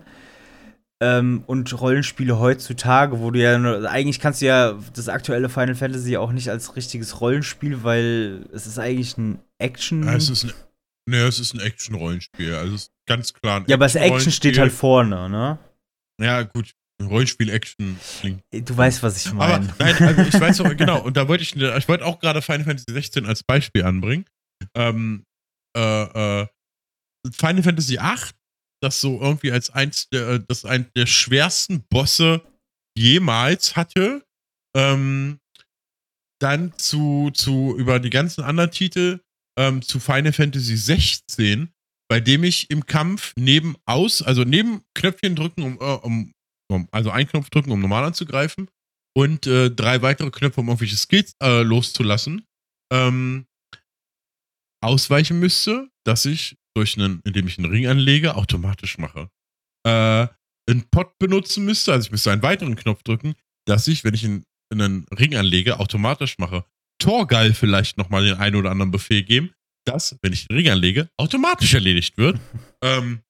Speaker 1: ähm, und Rollenspiele heutzutage, wo du ja, eigentlich kannst du ja das aktuelle Final Fantasy auch nicht als richtiges Rollenspiel, weil es ist eigentlich ein Action.
Speaker 2: Ja, es ist ein, ne, es ist ein Action-Rollenspiel, also es ist ganz klar
Speaker 1: Ja, aber das Action steht halt vorne, ne?
Speaker 2: Ja, gut, Rollenspiel-Action
Speaker 1: klingt. Du weißt, was ich meine.
Speaker 2: Aber nein, also ich weiß auch, (laughs) genau, und da wollte ich, ich wollte auch gerade Final Fantasy 16 als Beispiel anbringen. Ähm, äh, äh, Final Fantasy 8, das so irgendwie als eins der, äh, das ein der schwersten Bosse jemals hatte. Ähm, dann zu, zu, über die ganzen anderen Titel, ähm, zu Final Fantasy 16, bei dem ich im Kampf neben aus, also neben Knöpfchen drücken, um, äh, um also einen Knopf drücken, um normal anzugreifen und äh, drei weitere Knöpfe, um irgendwelche Skills äh, loszulassen, ähm, ausweichen müsste, dass ich durch einen, indem ich einen Ring anlege, automatisch mache. Äh, einen Pot benutzen müsste, also ich müsste einen weiteren Knopf drücken, dass ich, wenn ich einen, einen Ring anlege, automatisch mache. Torgeil vielleicht nochmal den einen oder anderen Befehl geben, dass, wenn ich den Ring anlege, automatisch erledigt wird. (laughs) ähm,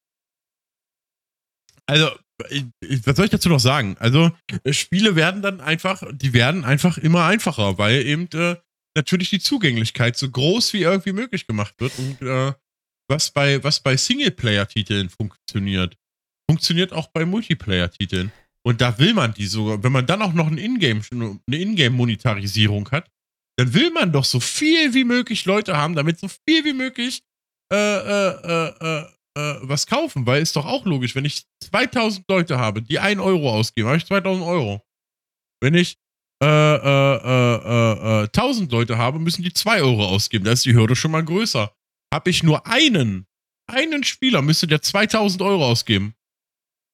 Speaker 2: also, was soll ich dazu noch sagen? Also, Spiele werden dann einfach, die werden einfach immer einfacher, weil eben äh, natürlich die Zugänglichkeit so groß wie irgendwie möglich gemacht wird und äh, was bei, was bei Singleplayer-Titeln funktioniert, funktioniert auch bei Multiplayer-Titeln. Und da will man die sogar, wenn man dann auch noch ein Ingame, eine Ingame-Monetarisierung hat, dann will man doch so viel wie möglich Leute haben, damit so viel wie möglich äh, äh, äh, äh, was kaufen, weil ist doch auch logisch, wenn ich 2000 Leute habe, die 1 Euro ausgeben, habe ich 2000 Euro. Wenn ich äh, äh, 1000 Leute habe, müssen die 2 Euro ausgeben. Da ist die Hürde schon mal größer. Habe ich nur einen, einen Spieler, müsste der 2000 Euro ausgeben.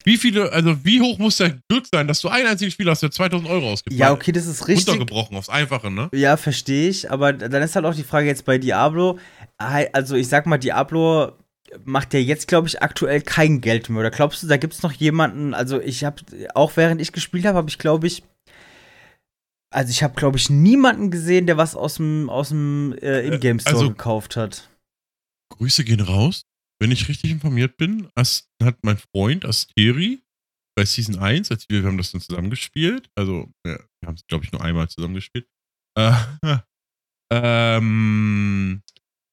Speaker 2: Wie viele, also wie hoch muss der Glück sein, dass du einen einzigen Spieler hast, der 2000 Euro ausgibt?
Speaker 1: Ja, okay, das ist richtig.
Speaker 2: Runtergebrochen aufs Einfache, ne?
Speaker 1: Ja, verstehe ich. Aber dann ist halt auch die Frage jetzt bei Diablo. Also, ich sag mal, Diablo macht ja jetzt, glaube ich, aktuell kein Geld mehr. Oder glaubst du, da gibt es noch jemanden? Also, ich habe, auch während ich gespielt habe, habe ich, glaube ich, also ich habe, glaube ich, niemanden gesehen, der was aus dem, aus dem äh, Ingame Store also, gekauft hat.
Speaker 2: Grüße gehen raus. Wenn ich richtig informiert bin, hat mein Freund Asteri bei Season 1, als wir, wir haben das dann zusammengespielt, also wir haben es, glaube ich, nur einmal zusammengespielt, äh, (laughs) ähm,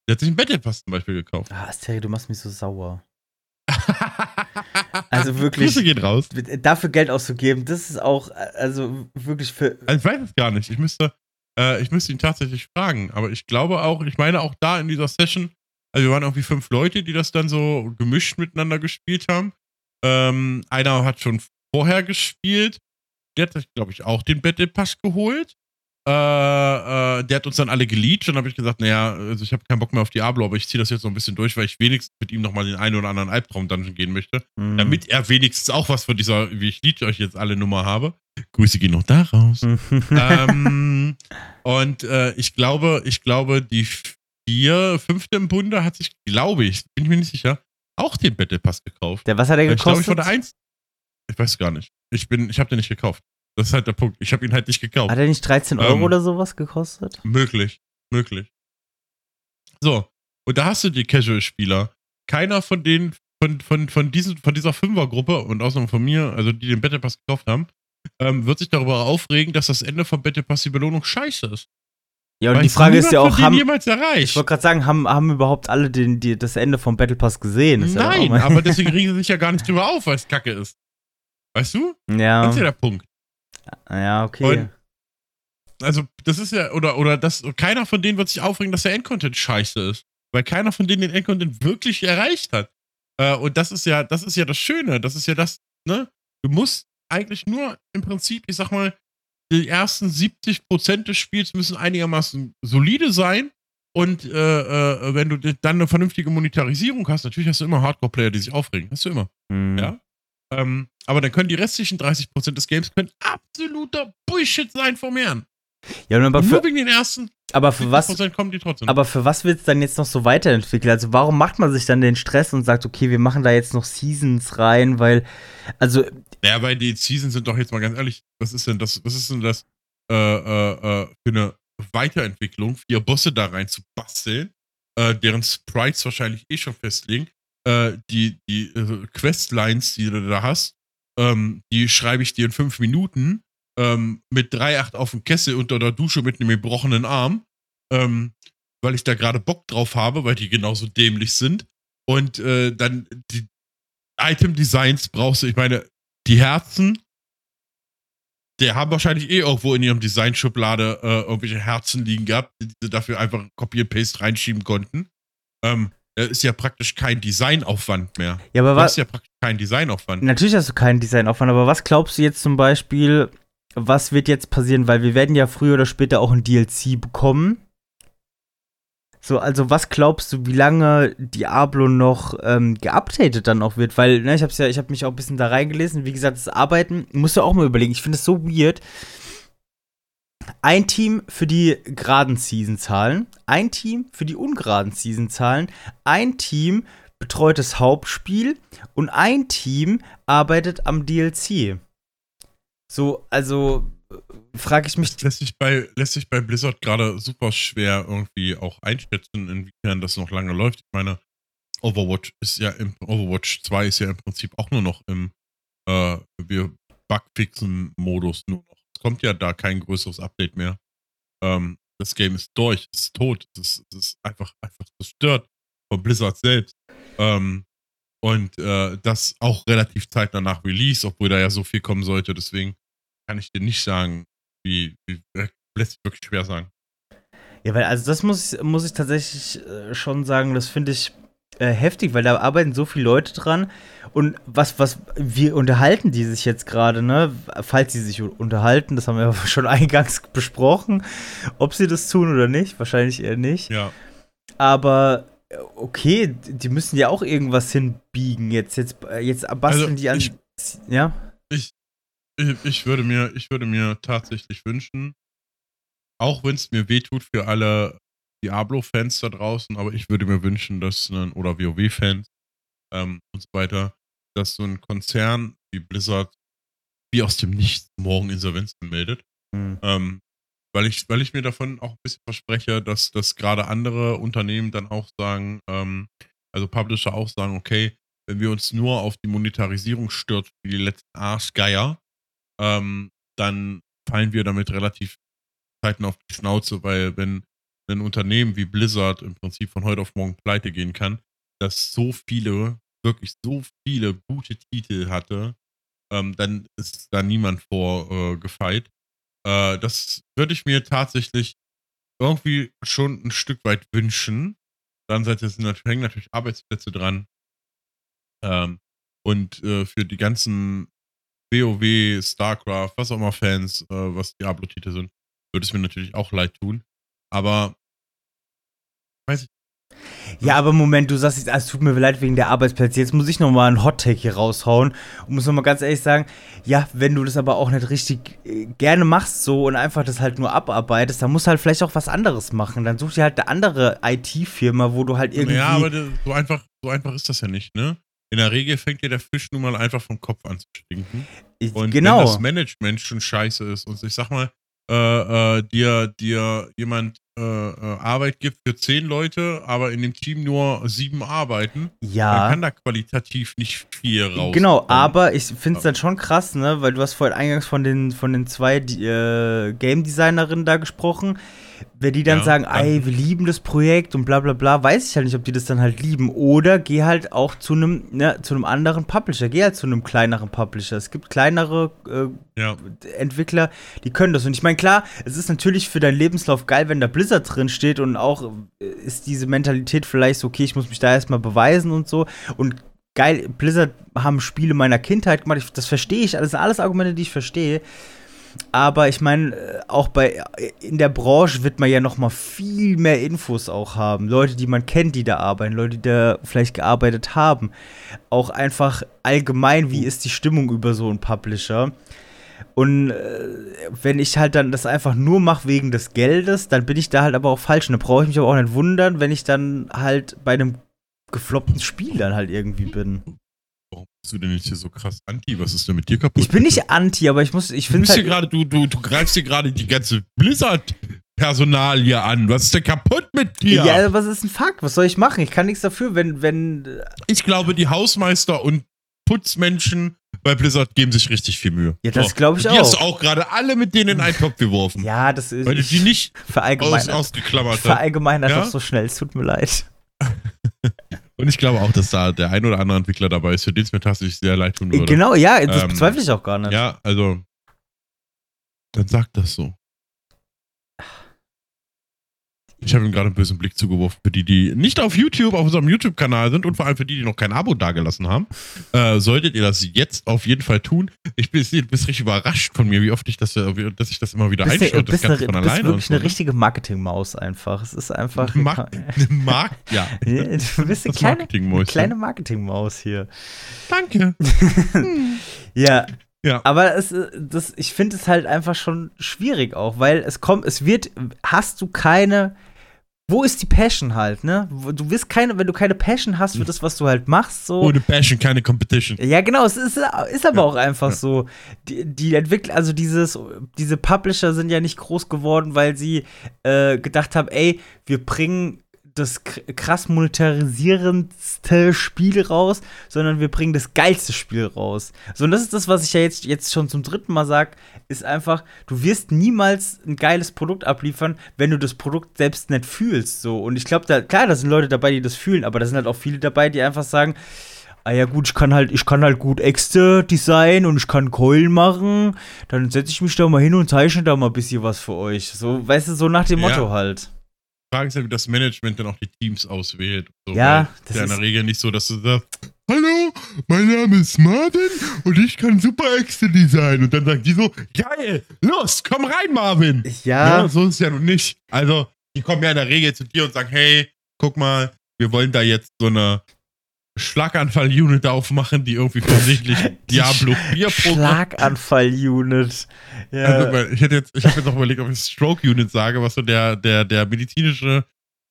Speaker 2: der hat sich einen Battle Pass zum Beispiel gekauft.
Speaker 1: Ah, Asteri, du machst mich so sauer. (laughs) also wirklich.
Speaker 2: Grüße gehen raus.
Speaker 1: Dafür Geld auszugeben, das ist auch, also wirklich für.
Speaker 2: Also ich weiß es gar nicht. Ich müsste, äh, ich müsste ihn tatsächlich fragen. Aber ich glaube auch, ich meine auch da in dieser Session also wir waren irgendwie fünf Leute, die das dann so gemischt miteinander gespielt haben. Ähm, einer hat schon vorher gespielt. Der hat sich, glaube ich, auch den Battle Pass geholt. Äh, äh, der hat uns dann alle geleakt und habe ich gesagt, naja, also ich habe keinen Bock mehr auf Diablo, aber ich ziehe das jetzt noch ein bisschen durch, weil ich wenigstens mit ihm nochmal den einen oder anderen Albtraum-Dungeon gehen möchte. Mhm. Damit er wenigstens auch was von dieser, wie ich lead euch jetzt alle Nummer habe. Grüße gehen noch da raus. ähm, (laughs) und äh, ich glaube, ich glaube, die vier, fünfte im Bunde hat sich, glaube ich, bin ich mir nicht sicher, auch den Battle Pass gekauft.
Speaker 1: Der, was hat er gekostet? Ich glaube,
Speaker 2: ich war der Eins. Ich weiß gar nicht. Ich bin, ich habe den nicht gekauft. Das ist halt der Punkt. Ich habe ihn halt nicht gekauft.
Speaker 1: Hat er nicht 13 Euro ähm, oder sowas gekostet?
Speaker 2: Möglich. Möglich. So. Und da hast du die Casual-Spieler. Keiner von denen, von, von, von, diesen, von dieser Fünfergruppe und außerdem von mir, also die den Battle Pass gekauft haben, ähm, wird sich darüber aufregen, dass das Ende vom Battle Pass die Belohnung scheiße ist.
Speaker 1: Ja, und Weil die Frage ist ja auch,
Speaker 2: haben, jemals erreicht.
Speaker 1: ich wollte gerade sagen, haben, haben überhaupt alle den, die, das Ende vom Battle Pass gesehen?
Speaker 2: Ist Nein, ja aber deswegen (laughs) regen sie sich ja gar nicht drüber auf, weil es kacke ist. Weißt du?
Speaker 1: Ja.
Speaker 2: Das ist ja der Punkt.
Speaker 1: Ja, okay.
Speaker 2: Und, also, das ist ja, oder, oder das, keiner von denen wird sich aufregen, dass der Endcontent scheiße ist. Weil keiner von denen den Endcontent wirklich erreicht hat. Äh, und das ist ja, das ist ja das Schöne. Das ist ja das, ne? Du musst eigentlich nur im Prinzip, ich sag mal, die ersten 70% des Spiels müssen einigermaßen solide sein. Und äh, äh, wenn du dann eine vernünftige Monetarisierung hast, natürlich hast du immer Hardcore-Player, die sich aufregen. Hast du immer. Mhm. Ja. Ähm, aber dann können die restlichen 30% des Games können absoluter Bullshit sein vom Herrn.
Speaker 1: Ja, aber
Speaker 2: Nur für, wegen den ersten
Speaker 1: aber für was,
Speaker 2: kommen die trotzdem.
Speaker 1: Aber für was wird es dann jetzt noch so weiterentwickelt? Also warum macht man sich dann den Stress und sagt, okay, wir machen da jetzt noch Seasons rein, weil, also.
Speaker 2: Ja, weil die Seasons sind doch jetzt mal ganz ehrlich, was ist denn das, was ist denn das äh, äh, äh für eine Weiterentwicklung, vier Bosse da rein zu basteln, äh, deren Sprites wahrscheinlich eh schon festlegen, äh, die, die äh, Questlines, die du da hast, ähm, die schreibe ich dir in fünf Minuten ähm, mit 3,8 auf dem Kessel unter der Dusche mit einem gebrochenen Arm, ähm, weil ich da gerade Bock drauf habe, weil die genauso dämlich sind. Und äh, dann die Item-Designs brauchst du, ich meine, die Herzen, der haben wahrscheinlich eh irgendwo in ihrem Design-Schublade äh, irgendwelche Herzen liegen gehabt, die sie dafür einfach Copy and Paste reinschieben konnten. Ähm, ist ja praktisch kein Designaufwand mehr.
Speaker 1: Ja, aber was?
Speaker 2: Ja praktisch keinen Designaufwand.
Speaker 1: Natürlich hast du keinen Designaufwand, aber was glaubst du jetzt zum Beispiel, was wird jetzt passieren, weil wir werden ja früher oder später auch ein DLC bekommen. So, also was glaubst du, wie lange Diablo noch ähm, geupdatet dann auch wird? Weil, ne, ich hab's ja, ich habe mich auch ein bisschen da reingelesen. Wie gesagt, das Arbeiten musst du auch mal überlegen. Ich finde es so weird. Ein Team für die geraden Season-Zahlen, ein Team für die ungeraden Season-Zahlen, ein Team betreut das Hauptspiel und ein Team arbeitet am DLC. So, also frage ich mich.
Speaker 2: Lässt sich bei, lässt sich bei Blizzard gerade super schwer irgendwie auch einschätzen, inwiefern das noch lange läuft. Ich meine, Overwatch ist ja im Overwatch 2 ist ja im Prinzip auch nur noch im äh, wir Bugfixen Modus nur noch. Es kommt ja da kein größeres Update mehr. Ähm, das Game ist durch, ist tot, es ist, ist einfach, einfach zerstört von Blizzard selbst. Ähm, und äh, das auch relativ zeitnah nach Release, obwohl da ja so viel kommen sollte. Deswegen kann ich dir nicht sagen, wie, wie äh, lässt sich wirklich schwer sagen.
Speaker 1: Ja, weil, also das muss, muss ich tatsächlich äh, schon sagen, das finde ich äh, heftig, weil da arbeiten so viele Leute dran. Und was, was, wie unterhalten die sich jetzt gerade, ne? Falls sie sich unterhalten, das haben wir (laughs) schon eingangs besprochen. Ob sie das tun oder nicht, wahrscheinlich eher nicht.
Speaker 2: Ja.
Speaker 1: Aber okay, die müssen ja auch irgendwas hinbiegen jetzt. Jetzt, äh, jetzt basteln also die an.
Speaker 2: Ich,
Speaker 1: ja?
Speaker 2: Ich, ich, ich, würde mir, ich würde mir tatsächlich wünschen, auch wenn es mir wehtut für alle Diablo-Fans da draußen, aber ich würde mir wünschen, dass, oder WoW-Fans ähm, und so weiter, dass so ein Konzern wie Blizzard wie aus dem Nichts morgen Insolvenz meldet. Mhm. Ähm, weil ich, weil ich mir davon auch ein bisschen verspreche, dass, dass gerade andere Unternehmen dann auch sagen, ähm, also Publisher auch sagen, okay, wenn wir uns nur auf die Monetarisierung stürzen wie die letzten Arschgeier, ähm, dann fallen wir damit relativ Zeiten auf die Schnauze, weil wenn ein Unternehmen wie Blizzard im Prinzip von heute auf morgen pleite gehen kann, dass so viele, wirklich so viele gute Titel hatte, ähm, dann ist da niemand vor äh, gefeit. Äh, das würde ich mir tatsächlich irgendwie schon ein Stück weit wünschen. Dann hängen natürlich Arbeitsplätze dran. Ähm, und äh, für die ganzen WoW, StarCraft, was auch immer Fans, äh, was Diablo-Titel sind, würde es mir natürlich auch leid tun. Aber weiß ich.
Speaker 1: Ja, aber Moment, du sagst, es tut mir leid wegen der Arbeitsplätze. Jetzt muss ich nochmal einen Hot-Take hier raushauen und muss nochmal ganz ehrlich sagen, ja, wenn du das aber auch nicht richtig äh, gerne machst so und einfach das halt nur abarbeitest, dann musst du halt vielleicht auch was anderes machen. Dann such dir halt eine andere IT-Firma, wo du halt irgendwie.
Speaker 2: Ja, aber so einfach, so einfach ist das ja nicht, ne? in der Regel fängt dir der Fisch nun mal einfach vom Kopf an zu stinken. Und genau. wenn das Management schon scheiße ist und ich sag mal, äh, äh, dir, dir jemand äh, äh, Arbeit gibt für zehn Leute, aber in dem Team nur sieben arbeiten,
Speaker 1: ja.
Speaker 2: dann kann da qualitativ nicht viel raus.
Speaker 1: Genau, aber ich finde es dann schon krass, ne, weil du hast vorhin eingangs von den, von den zwei äh, Game Designerinnen da gesprochen wenn die dann ja, sagen, ey, wir lieben das Projekt und bla bla bla, weiß ich halt nicht, ob die das dann halt lieben. Oder geh halt auch zu einem, ne, zu einem anderen Publisher, geh halt zu einem kleineren Publisher. Es gibt kleinere äh, ja. Entwickler, die können das. Und ich meine, klar, es ist natürlich für deinen Lebenslauf geil, wenn da Blizzard drin steht und auch äh, ist diese Mentalität vielleicht so, okay, ich muss mich da erstmal beweisen und so. Und geil, Blizzard haben Spiele meiner Kindheit gemacht, das verstehe ich, das sind alles Argumente, die ich verstehe. Aber ich meine, äh, auch bei in der Branche wird man ja noch mal viel mehr Infos auch haben. Leute, die man kennt, die da arbeiten, Leute, die da vielleicht gearbeitet haben. Auch einfach allgemein, wie ist die Stimmung über so einen Publisher? Und äh, wenn ich halt dann das einfach nur mache wegen des Geldes, dann bin ich da halt aber auch falsch. Und da brauche ich mich aber auch nicht wundern, wenn ich dann halt bei einem gefloppten Spiel dann halt irgendwie bin.
Speaker 2: Bist du denn nicht hier so krass anti? Was ist denn mit dir kaputt?
Speaker 1: Ich bin nicht anti, aber ich muss, ich finde
Speaker 2: halt gerade, du, du, du greifst dir gerade die ganze Blizzard Personal hier an. Was ist denn kaputt mit dir?
Speaker 1: Ja, was ist ein Fakt? Was soll ich machen? Ich kann nichts dafür, wenn, wenn.
Speaker 2: Ich glaube, die Hausmeister und Putzmenschen bei Blizzard geben sich richtig viel Mühe.
Speaker 1: Ja, das glaube ich
Speaker 2: die
Speaker 1: auch.
Speaker 2: Die hast du auch gerade alle mit denen in einen Topf geworfen.
Speaker 1: Ja, das ist.
Speaker 2: Weil du die nicht (laughs) aus, ausgeklammert hast.
Speaker 1: Verallgemeinert ja? so schnell. Es tut mir leid. (laughs)
Speaker 2: Und ich glaube auch, dass da der ein oder andere Entwickler dabei ist, für den es mir tatsächlich sehr leid tun würde.
Speaker 1: Genau, ja, das ähm, bezweifle ich auch gar nicht.
Speaker 2: Ja, also, dann sag das so. Ich habe ihm gerade einen bösen Blick zugeworfen für die, die nicht auf YouTube, auf unserem YouTube-Kanal sind und vor allem für die, die noch kein Abo dagelassen haben. Äh, solltet ihr das jetzt auf jeden Fall tun. Ich bin, du bist richtig überrascht von mir, wie oft ich das, äh, dass ich das immer wieder
Speaker 1: Bist du- bist
Speaker 2: Ganze
Speaker 1: eine-
Speaker 2: von
Speaker 1: du bist
Speaker 2: alleine.
Speaker 1: wirklich
Speaker 2: und
Speaker 1: eine
Speaker 2: so, ne?
Speaker 1: richtige Marketingmaus einfach. Es ist einfach. (laughs)
Speaker 2: Mark (laughs) Mark ja.
Speaker 1: Du bist eine kleine, eine
Speaker 2: Marketingmäuschen.
Speaker 1: kleine Marketingmaus hier.
Speaker 2: Danke. (laughs)
Speaker 1: Ja,
Speaker 2: Ja.
Speaker 1: aber es, äh, das, ich finde es halt einfach schon schwierig auch, weil es kommt, es wird, hast du keine, wo ist die Passion halt, ne? Du wirst keine, wenn du keine Passion hast für das, was du halt machst, so.
Speaker 2: Ohne Passion keine Competition.
Speaker 1: Ja, genau, es ist, ist aber
Speaker 2: Ja,
Speaker 1: auch einfach
Speaker 2: ja.
Speaker 1: so. Die, die Entwickler, also dieses, diese Publisher sind ja nicht groß geworden, weil sie äh, gedacht haben, ey, wir bringen das krass monetarisierendste Spiel raus, sondern wir bringen das geilste Spiel raus. So, und das ist das, was ich ja jetzt, jetzt schon zum dritten Mal sage, ist einfach, du wirst niemals ein geiles Produkt abliefern, wenn du das Produkt selbst nicht fühlst. So, und ich glaube, da, klar, da sind Leute dabei, die das fühlen, aber da sind halt auch viele dabei, die einfach sagen, Ah ja gut, ich kann halt, ich kann halt gut Äxte designen und ich kann Keulen machen. Dann setze ich mich da mal hin und zeichne da mal ein bisschen was für euch. So, weißt du, so nach dem
Speaker 2: Ja.
Speaker 1: Motto halt.
Speaker 2: Die Frage ist ja, wie das Management dann auch die Teams auswählt. So,
Speaker 1: Ja,
Speaker 2: weil
Speaker 1: das
Speaker 2: ist ja in der Regel nicht so, dass du sagst, Hallo, mein Name ist Marvin und ich kann super Äxte designen. Und dann sagen die so, geil, los, komm rein, Marvin.
Speaker 1: Ja,
Speaker 2: Ja, so ist es ja nun nicht. Also, die kommen ja in der Regel zu dir und sagen, hey, guck mal, wir wollen da jetzt so eine Schlaganfall-Unit aufmachen, die irgendwie offensichtlich (laughs) Diablo 4 Programm.
Speaker 1: Schlaganfall-Unit. Ja.
Speaker 2: Also, ich hätte jetzt, ich habe jetzt auch überlegt, ob ich Stroke Unit sage, was so der, der, der medizinische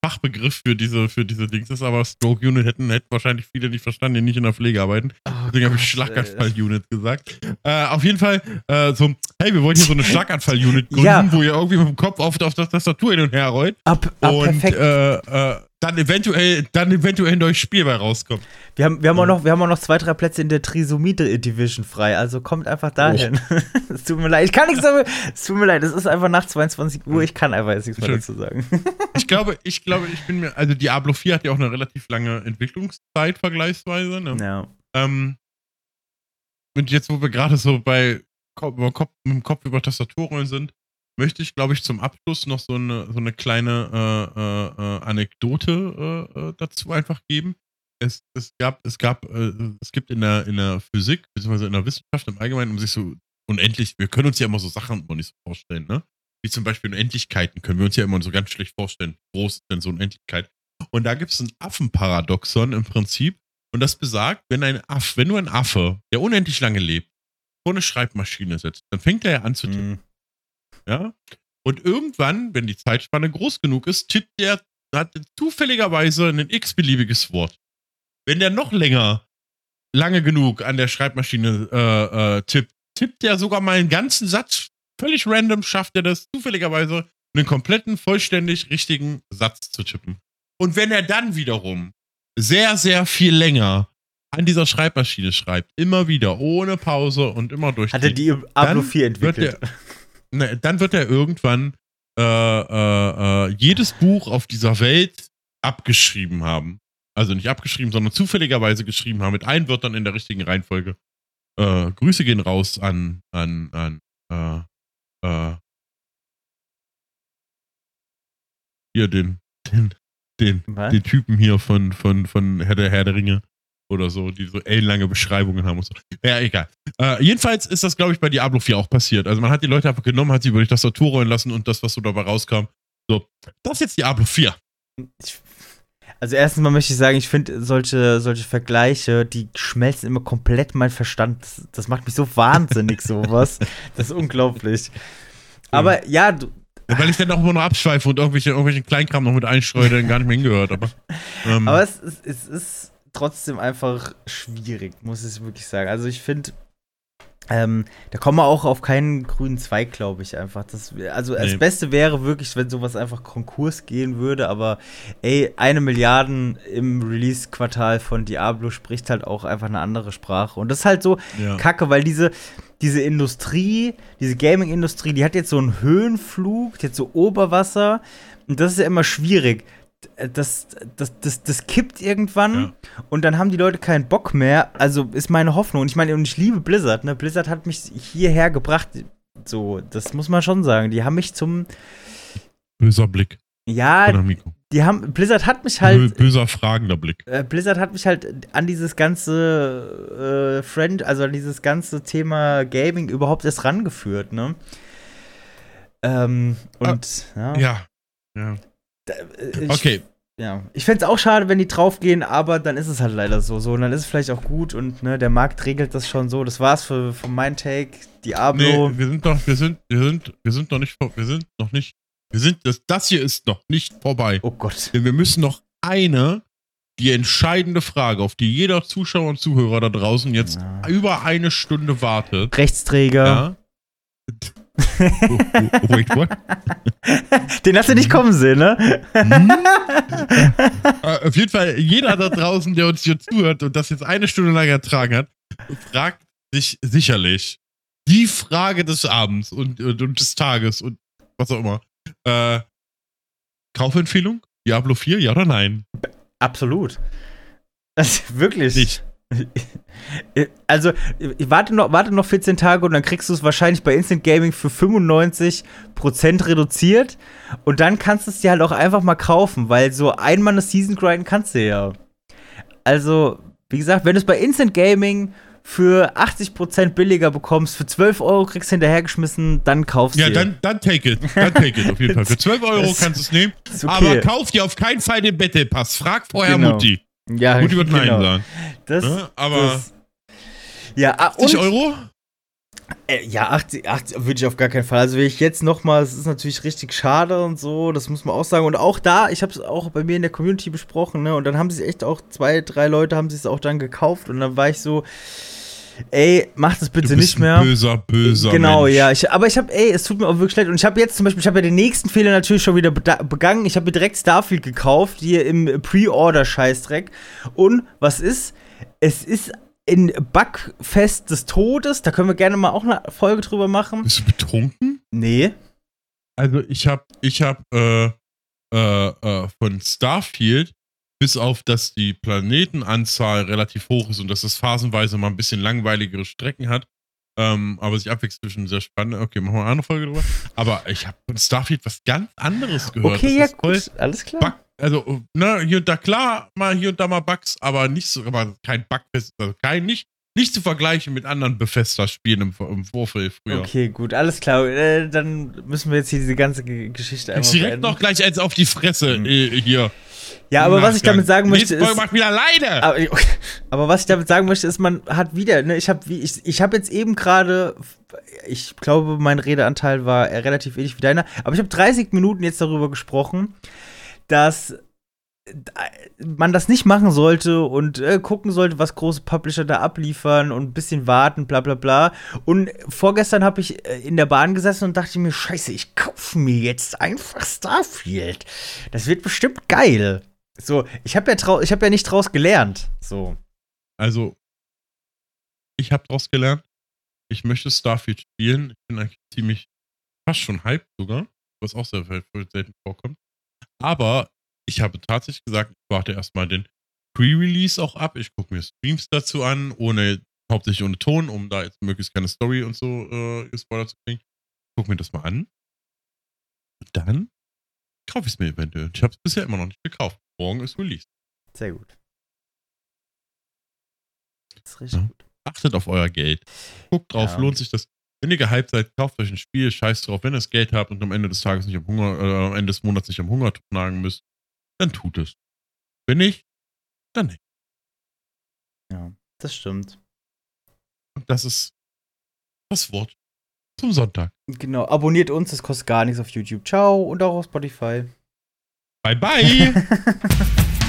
Speaker 2: Fachbegriff für diese, für diese Dings ist, aber Stroke Unit hätten, hätten wahrscheinlich viele nicht verstanden, die nicht in der Pflege arbeiten.
Speaker 1: Oh
Speaker 2: Deswegen habe ich Schlaganfall-Unit gesagt. Äh, auf jeden Fall, äh, so, hey, wir wollen hier so eine (laughs) Schlaganfall-Unit gründen,
Speaker 1: Ja.
Speaker 2: wo ihr irgendwie mit dem Kopf auf, auf der Tastatur hin und her rollt
Speaker 1: Ab, ab,
Speaker 2: und
Speaker 1: perfekt.
Speaker 2: äh, äh, dann eventuell, dann eventuell ein neues Spiel bei rauskommt.
Speaker 1: wir, haben, wir, haben auch noch, wir haben auch noch zwei, drei Plätze in der Trisomie-Division frei. Also kommt einfach dahin. (laughs) Es tut mir leid. Ich kann nichts dafür. Es tut mir leid. Es ist einfach nach 22 Uhr. Ich kann einfach jetzt nichts mehr dazu sagen. (laughs)
Speaker 2: Ich glaube, ich glaube, ich bin mir, also Diablo 4 hat ja auch eine relativ lange Entwicklungszeit vergleichsweise. Ne?
Speaker 1: ja.
Speaker 2: Ähm, und jetzt, wo wir gerade so bei Kopf, mit dem Kopf über Tastaturrollen sind, möchte ich, glaube ich, zum Abschluss noch so eine, so eine kleine äh, äh, äh, Anekdote äh, äh, dazu einfach geben. Es, es gab, es gab, äh, es gibt in der, in der Physik, beziehungsweise in der Wissenschaft im Allgemeinen, um sich so unendlich, wir können uns ja immer so Sachen immer nicht so vorstellen, ne? Wie zum Beispiel Unendlichkeiten können wir uns ja immer so ganz schlecht vorstellen. Wie groß ist denn so Unendlichkeit? Und da gibt es ein Affenparadoxon im Prinzip. Und das besagt, wenn ein Aff, wenn du ein Affe, der unendlich lange lebt, vor eine Schreibmaschine setzt, dann fängt er ja an zu tippen.
Speaker 1: Mhm.
Speaker 2: Ja? Und irgendwann, wenn die Zeitspanne groß genug ist, tippt der, hat zufälligerweise ein x-beliebiges Wort. Wenn der noch länger, lange genug an der Schreibmaschine äh, äh, tippt, tippt der sogar mal einen ganzen Satz. Völlig random schafft er das zufälligerweise, einen kompletten, vollständig richtigen Satz zu tippen. Und wenn er dann wiederum sehr, sehr viel länger an dieser Schreibmaschine schreibt, immer wieder, ohne Pause und immer durch.
Speaker 1: Hat er die im Ablo 4
Speaker 2: wird
Speaker 1: entwickelt?
Speaker 2: Er, ne, dann wird er irgendwann äh, äh, äh, jedes Buch auf dieser Welt abgeschrieben haben. Also nicht abgeschrieben, sondern zufälligerweise geschrieben haben, mit allen Wörtern in der richtigen Reihenfolge. Äh, Grüße gehen raus an, an, an, äh, äh, hier den, den, den,
Speaker 1: Was?
Speaker 2: den Typen hier von, von, von Herr der, Herr der Ringe oder so, die so ellenlange Beschreibungen haben und so. Ja, egal. Äh, jedenfalls ist das, glaube ich, bei Diablo 4 auch passiert. Also man hat die Leute einfach genommen, hat sie über die Tastatur rollen lassen und das, was so dabei rauskam, so, das ist jetzt Diablo 4.
Speaker 1: Ich, also erstens mal möchte ich sagen, ich finde solche, solche Vergleiche, die schmelzen immer komplett mein Verstand. Das, das macht mich so wahnsinnig, (laughs) sowas. Das ist unglaublich. Aber ja, du,
Speaker 2: Weil ich dann auch immer noch abschweife und irgendwelche, irgendwelchen Kleinkram noch mit einstreue, der gar nicht mehr hingehört. Aber, (laughs) ähm,
Speaker 1: aber es, ist- es ist trotzdem einfach schwierig, muss ich wirklich sagen. Also ich finde, ähm, da kommen wir auch auf keinen grünen Zweig, glaube ich, einfach. Das, also das
Speaker 2: Nee.
Speaker 1: Beste wäre wirklich, wenn sowas einfach Konkurs gehen würde, aber ey, eine Milliarde im Release-Quartal von Diablo spricht halt auch einfach eine andere Sprache. Und das ist halt so
Speaker 2: ja.
Speaker 1: kacke, weil diese, diese Industrie, diese Gaming-Industrie, die hat jetzt so einen Höhenflug, die hat so Oberwasser und das ist ja immer schwierig. Das, das, das, das kippt irgendwann
Speaker 2: Ja.
Speaker 1: und dann haben die Leute keinen Bock mehr. Also ist meine Hoffnung. Und ich meine, und ich liebe Blizzard, ne? Blizzard hat mich hierher gebracht. So, das muss man schon sagen. Die haben mich zum,
Speaker 2: Böser Blick.
Speaker 1: Ja, die haben, Blizzard hat mich halt,
Speaker 2: Böser fragender Blick.
Speaker 1: äh, Blizzard hat mich halt an dieses ganze äh, Friend, also an dieses ganze Thema Gaming überhaupt erst rangeführt, ne? Ähm, und, ja.
Speaker 2: Ja. Ja.
Speaker 1: Äh, ich,
Speaker 2: Okay.
Speaker 1: Ja, ich fände es auch schade, wenn die draufgehen, aber dann ist es halt leider so. So, und dann ist es vielleicht auch gut und ne, der Markt regelt das schon so. Das war's für, für mein Take. Diablo.
Speaker 2: Nee, wir sind noch, wir sind, wir sind, wir sind noch nicht, wir sind noch nicht, wir sind, das, das hier ist noch nicht vorbei.
Speaker 1: Oh Gott.
Speaker 2: Denn wir müssen noch eine, die entscheidende Frage, auf die jeder Zuschauer und Zuhörer da draußen jetzt
Speaker 1: Ja.
Speaker 2: über eine Stunde wartet.
Speaker 1: Rechtsträger.
Speaker 2: Ja. Wait, what? (laughs)
Speaker 1: Den hast du nicht kommen sehen, ne?
Speaker 2: Hm? Auf jeden Fall, jeder da draußen, der uns hier zuhört und das jetzt eine Stunde lang ertragen hat, fragt sich sicherlich die Frage des Abends und, und, und des Tages und was auch immer. Äh, Kaufempfehlung? Diablo 4, ja oder nein?
Speaker 1: Absolut. Das, wirklich.
Speaker 2: Nicht.
Speaker 1: Also, ich warte noch, warte noch 14 Tage und dann kriegst du es wahrscheinlich bei Instant Gaming für 95% reduziert. Und dann kannst du es dir halt auch einfach mal kaufen, weil so einmal eine Season grinden kannst du ja. Also, wie gesagt, wenn du es bei Instant Gaming für 80% billiger bekommst, für 12 Euro kriegst du hinterhergeschmissen, dann kaufst du
Speaker 2: Ja, dann, dann take it. Dann take it auf jeden Fall. Für 12 Euro (laughs) kannst du es nehmen.
Speaker 1: Okay.
Speaker 2: Aber kauf dir auf keinen Fall den Battle Pass. Frag vorher
Speaker 1: Genau.
Speaker 2: Mutti.
Speaker 1: Ja,
Speaker 2: wird Nein
Speaker 1: genau.
Speaker 2: sagen.
Speaker 1: Das,
Speaker 2: Ne? Aber
Speaker 1: das, ja, ah,
Speaker 2: 80
Speaker 1: und,
Speaker 2: Euro?
Speaker 1: Äh, ja, 80, 80 würde ich auf gar keinen Fall. Also, wenn ich jetzt noch mal, es ist natürlich richtig schade und so, das muss man auch sagen. Und auch da, ich habe es auch bei mir in der Community besprochen, ne? Und dann haben sich echt auch zwei, drei Leute haben sich es auch dann gekauft. Und dann war ich so, ey, mach das bitte
Speaker 2: du bist
Speaker 1: nicht mehr.
Speaker 2: Ein böser, böser
Speaker 1: Genau,
Speaker 2: Mensch.
Speaker 1: ja. Ich, aber ich habe, ey, es tut mir auch wirklich leid. Und ich habe jetzt zum Beispiel, ich habe ja den nächsten Fehler natürlich schon wieder begangen. Ich habe mir direkt Starfield gekauft, hier im Pre-Order-Scheißdreck. Und was ist? Es ist in Bugfest des Todes. Da können wir gerne mal auch eine Folge drüber machen.
Speaker 2: Bist du betrunken?
Speaker 1: Nee.
Speaker 2: Also ich habe ich hab, äh, äh, äh, von Starfield, bis auf, dass die Planetenanzahl relativ hoch ist und dass es phasenweise mal ein bisschen langweiligere Strecken hat, ähm, aber sich abwechselt zwischen sehr spannend. Okay, machen wir eine Folge drüber. Aber ich habe von Starfield was ganz anderes gehört.
Speaker 1: Okay,
Speaker 2: Das
Speaker 1: ja, gut. Alles klar.
Speaker 2: Bug, also, ne, hier und da klar, mal hier und da mal Bugs, aber nicht so, aber kein Bugfest, also kein, nicht, nicht zu vergleichen mit anderen Bethesda-Spielen im, im Vorfeld früher.
Speaker 1: Okay, gut, alles klar. Äh, dann müssen wir jetzt hier diese ganze Ge Geschichte einmal
Speaker 2: Direkt
Speaker 1: beenden.
Speaker 2: noch gleich eins auf die Fresse
Speaker 1: Mhm.
Speaker 2: äh, hier.
Speaker 1: Ja, aber was ich damit sagen möchte,
Speaker 2: Nächste Folge
Speaker 1: ist.
Speaker 2: macht wieder alleine.
Speaker 1: Aber, (laughs) aber was ich damit sagen möchte, ist, man hat wieder, ne, ich habe ich, ich hab jetzt eben gerade, ich glaube, mein Redeanteil war relativ ähnlich wie deiner, aber ich habe 30 Minuten jetzt darüber gesprochen, dass man das nicht machen sollte und äh, gucken sollte, was große Publisher da abliefern und ein bisschen warten, bla bla bla. Und vorgestern habe ich äh, in der Bahn gesessen und dachte mir, scheiße, ich kaufe mir jetzt einfach Starfield. Das wird bestimmt geil. So, ich habe ja, trau- hab ja nicht draus gelernt. So.
Speaker 2: Also, ich habe daraus gelernt, ich möchte Starfield spielen. Ich bin eigentlich ziemlich, fast schon hyped sogar, was auch sehr selten vorkommt. Aber ich habe tatsächlich gesagt, ich warte erstmal den Pre-Release auch ab. Ich gucke mir Streams dazu an, ohne, hauptsächlich ohne Ton, um da jetzt möglichst keine Story und so äh, gespoilert zu kriegen. Guck mir das mal an. Und dann kaufe ich es mir eventuell. Ich habe es bisher immer noch nicht gekauft. Morgen ist Release.
Speaker 1: Sehr gut. Das ist richtig
Speaker 2: Ja.
Speaker 1: gut.
Speaker 2: Achtet auf euer Geld. Guckt drauf,
Speaker 1: Ja.
Speaker 2: lohnt sich das. Wenn ihr gehypt seid, kauft euch ein Spiel, scheiß drauf. Wenn ihr das Geld habt und am Ende des Tages nicht am Hunger, äh, am Ende des Monats nicht am Hunger nagen müsst, dann tut es. Wenn nicht, dann nicht.
Speaker 1: Ja, das stimmt.
Speaker 2: Und das ist das Wort zum Sonntag.
Speaker 1: Genau, abonniert uns, das kostet gar nichts auf YouTube. Ciao und auch auf Spotify.
Speaker 2: Bye bye! (laughs)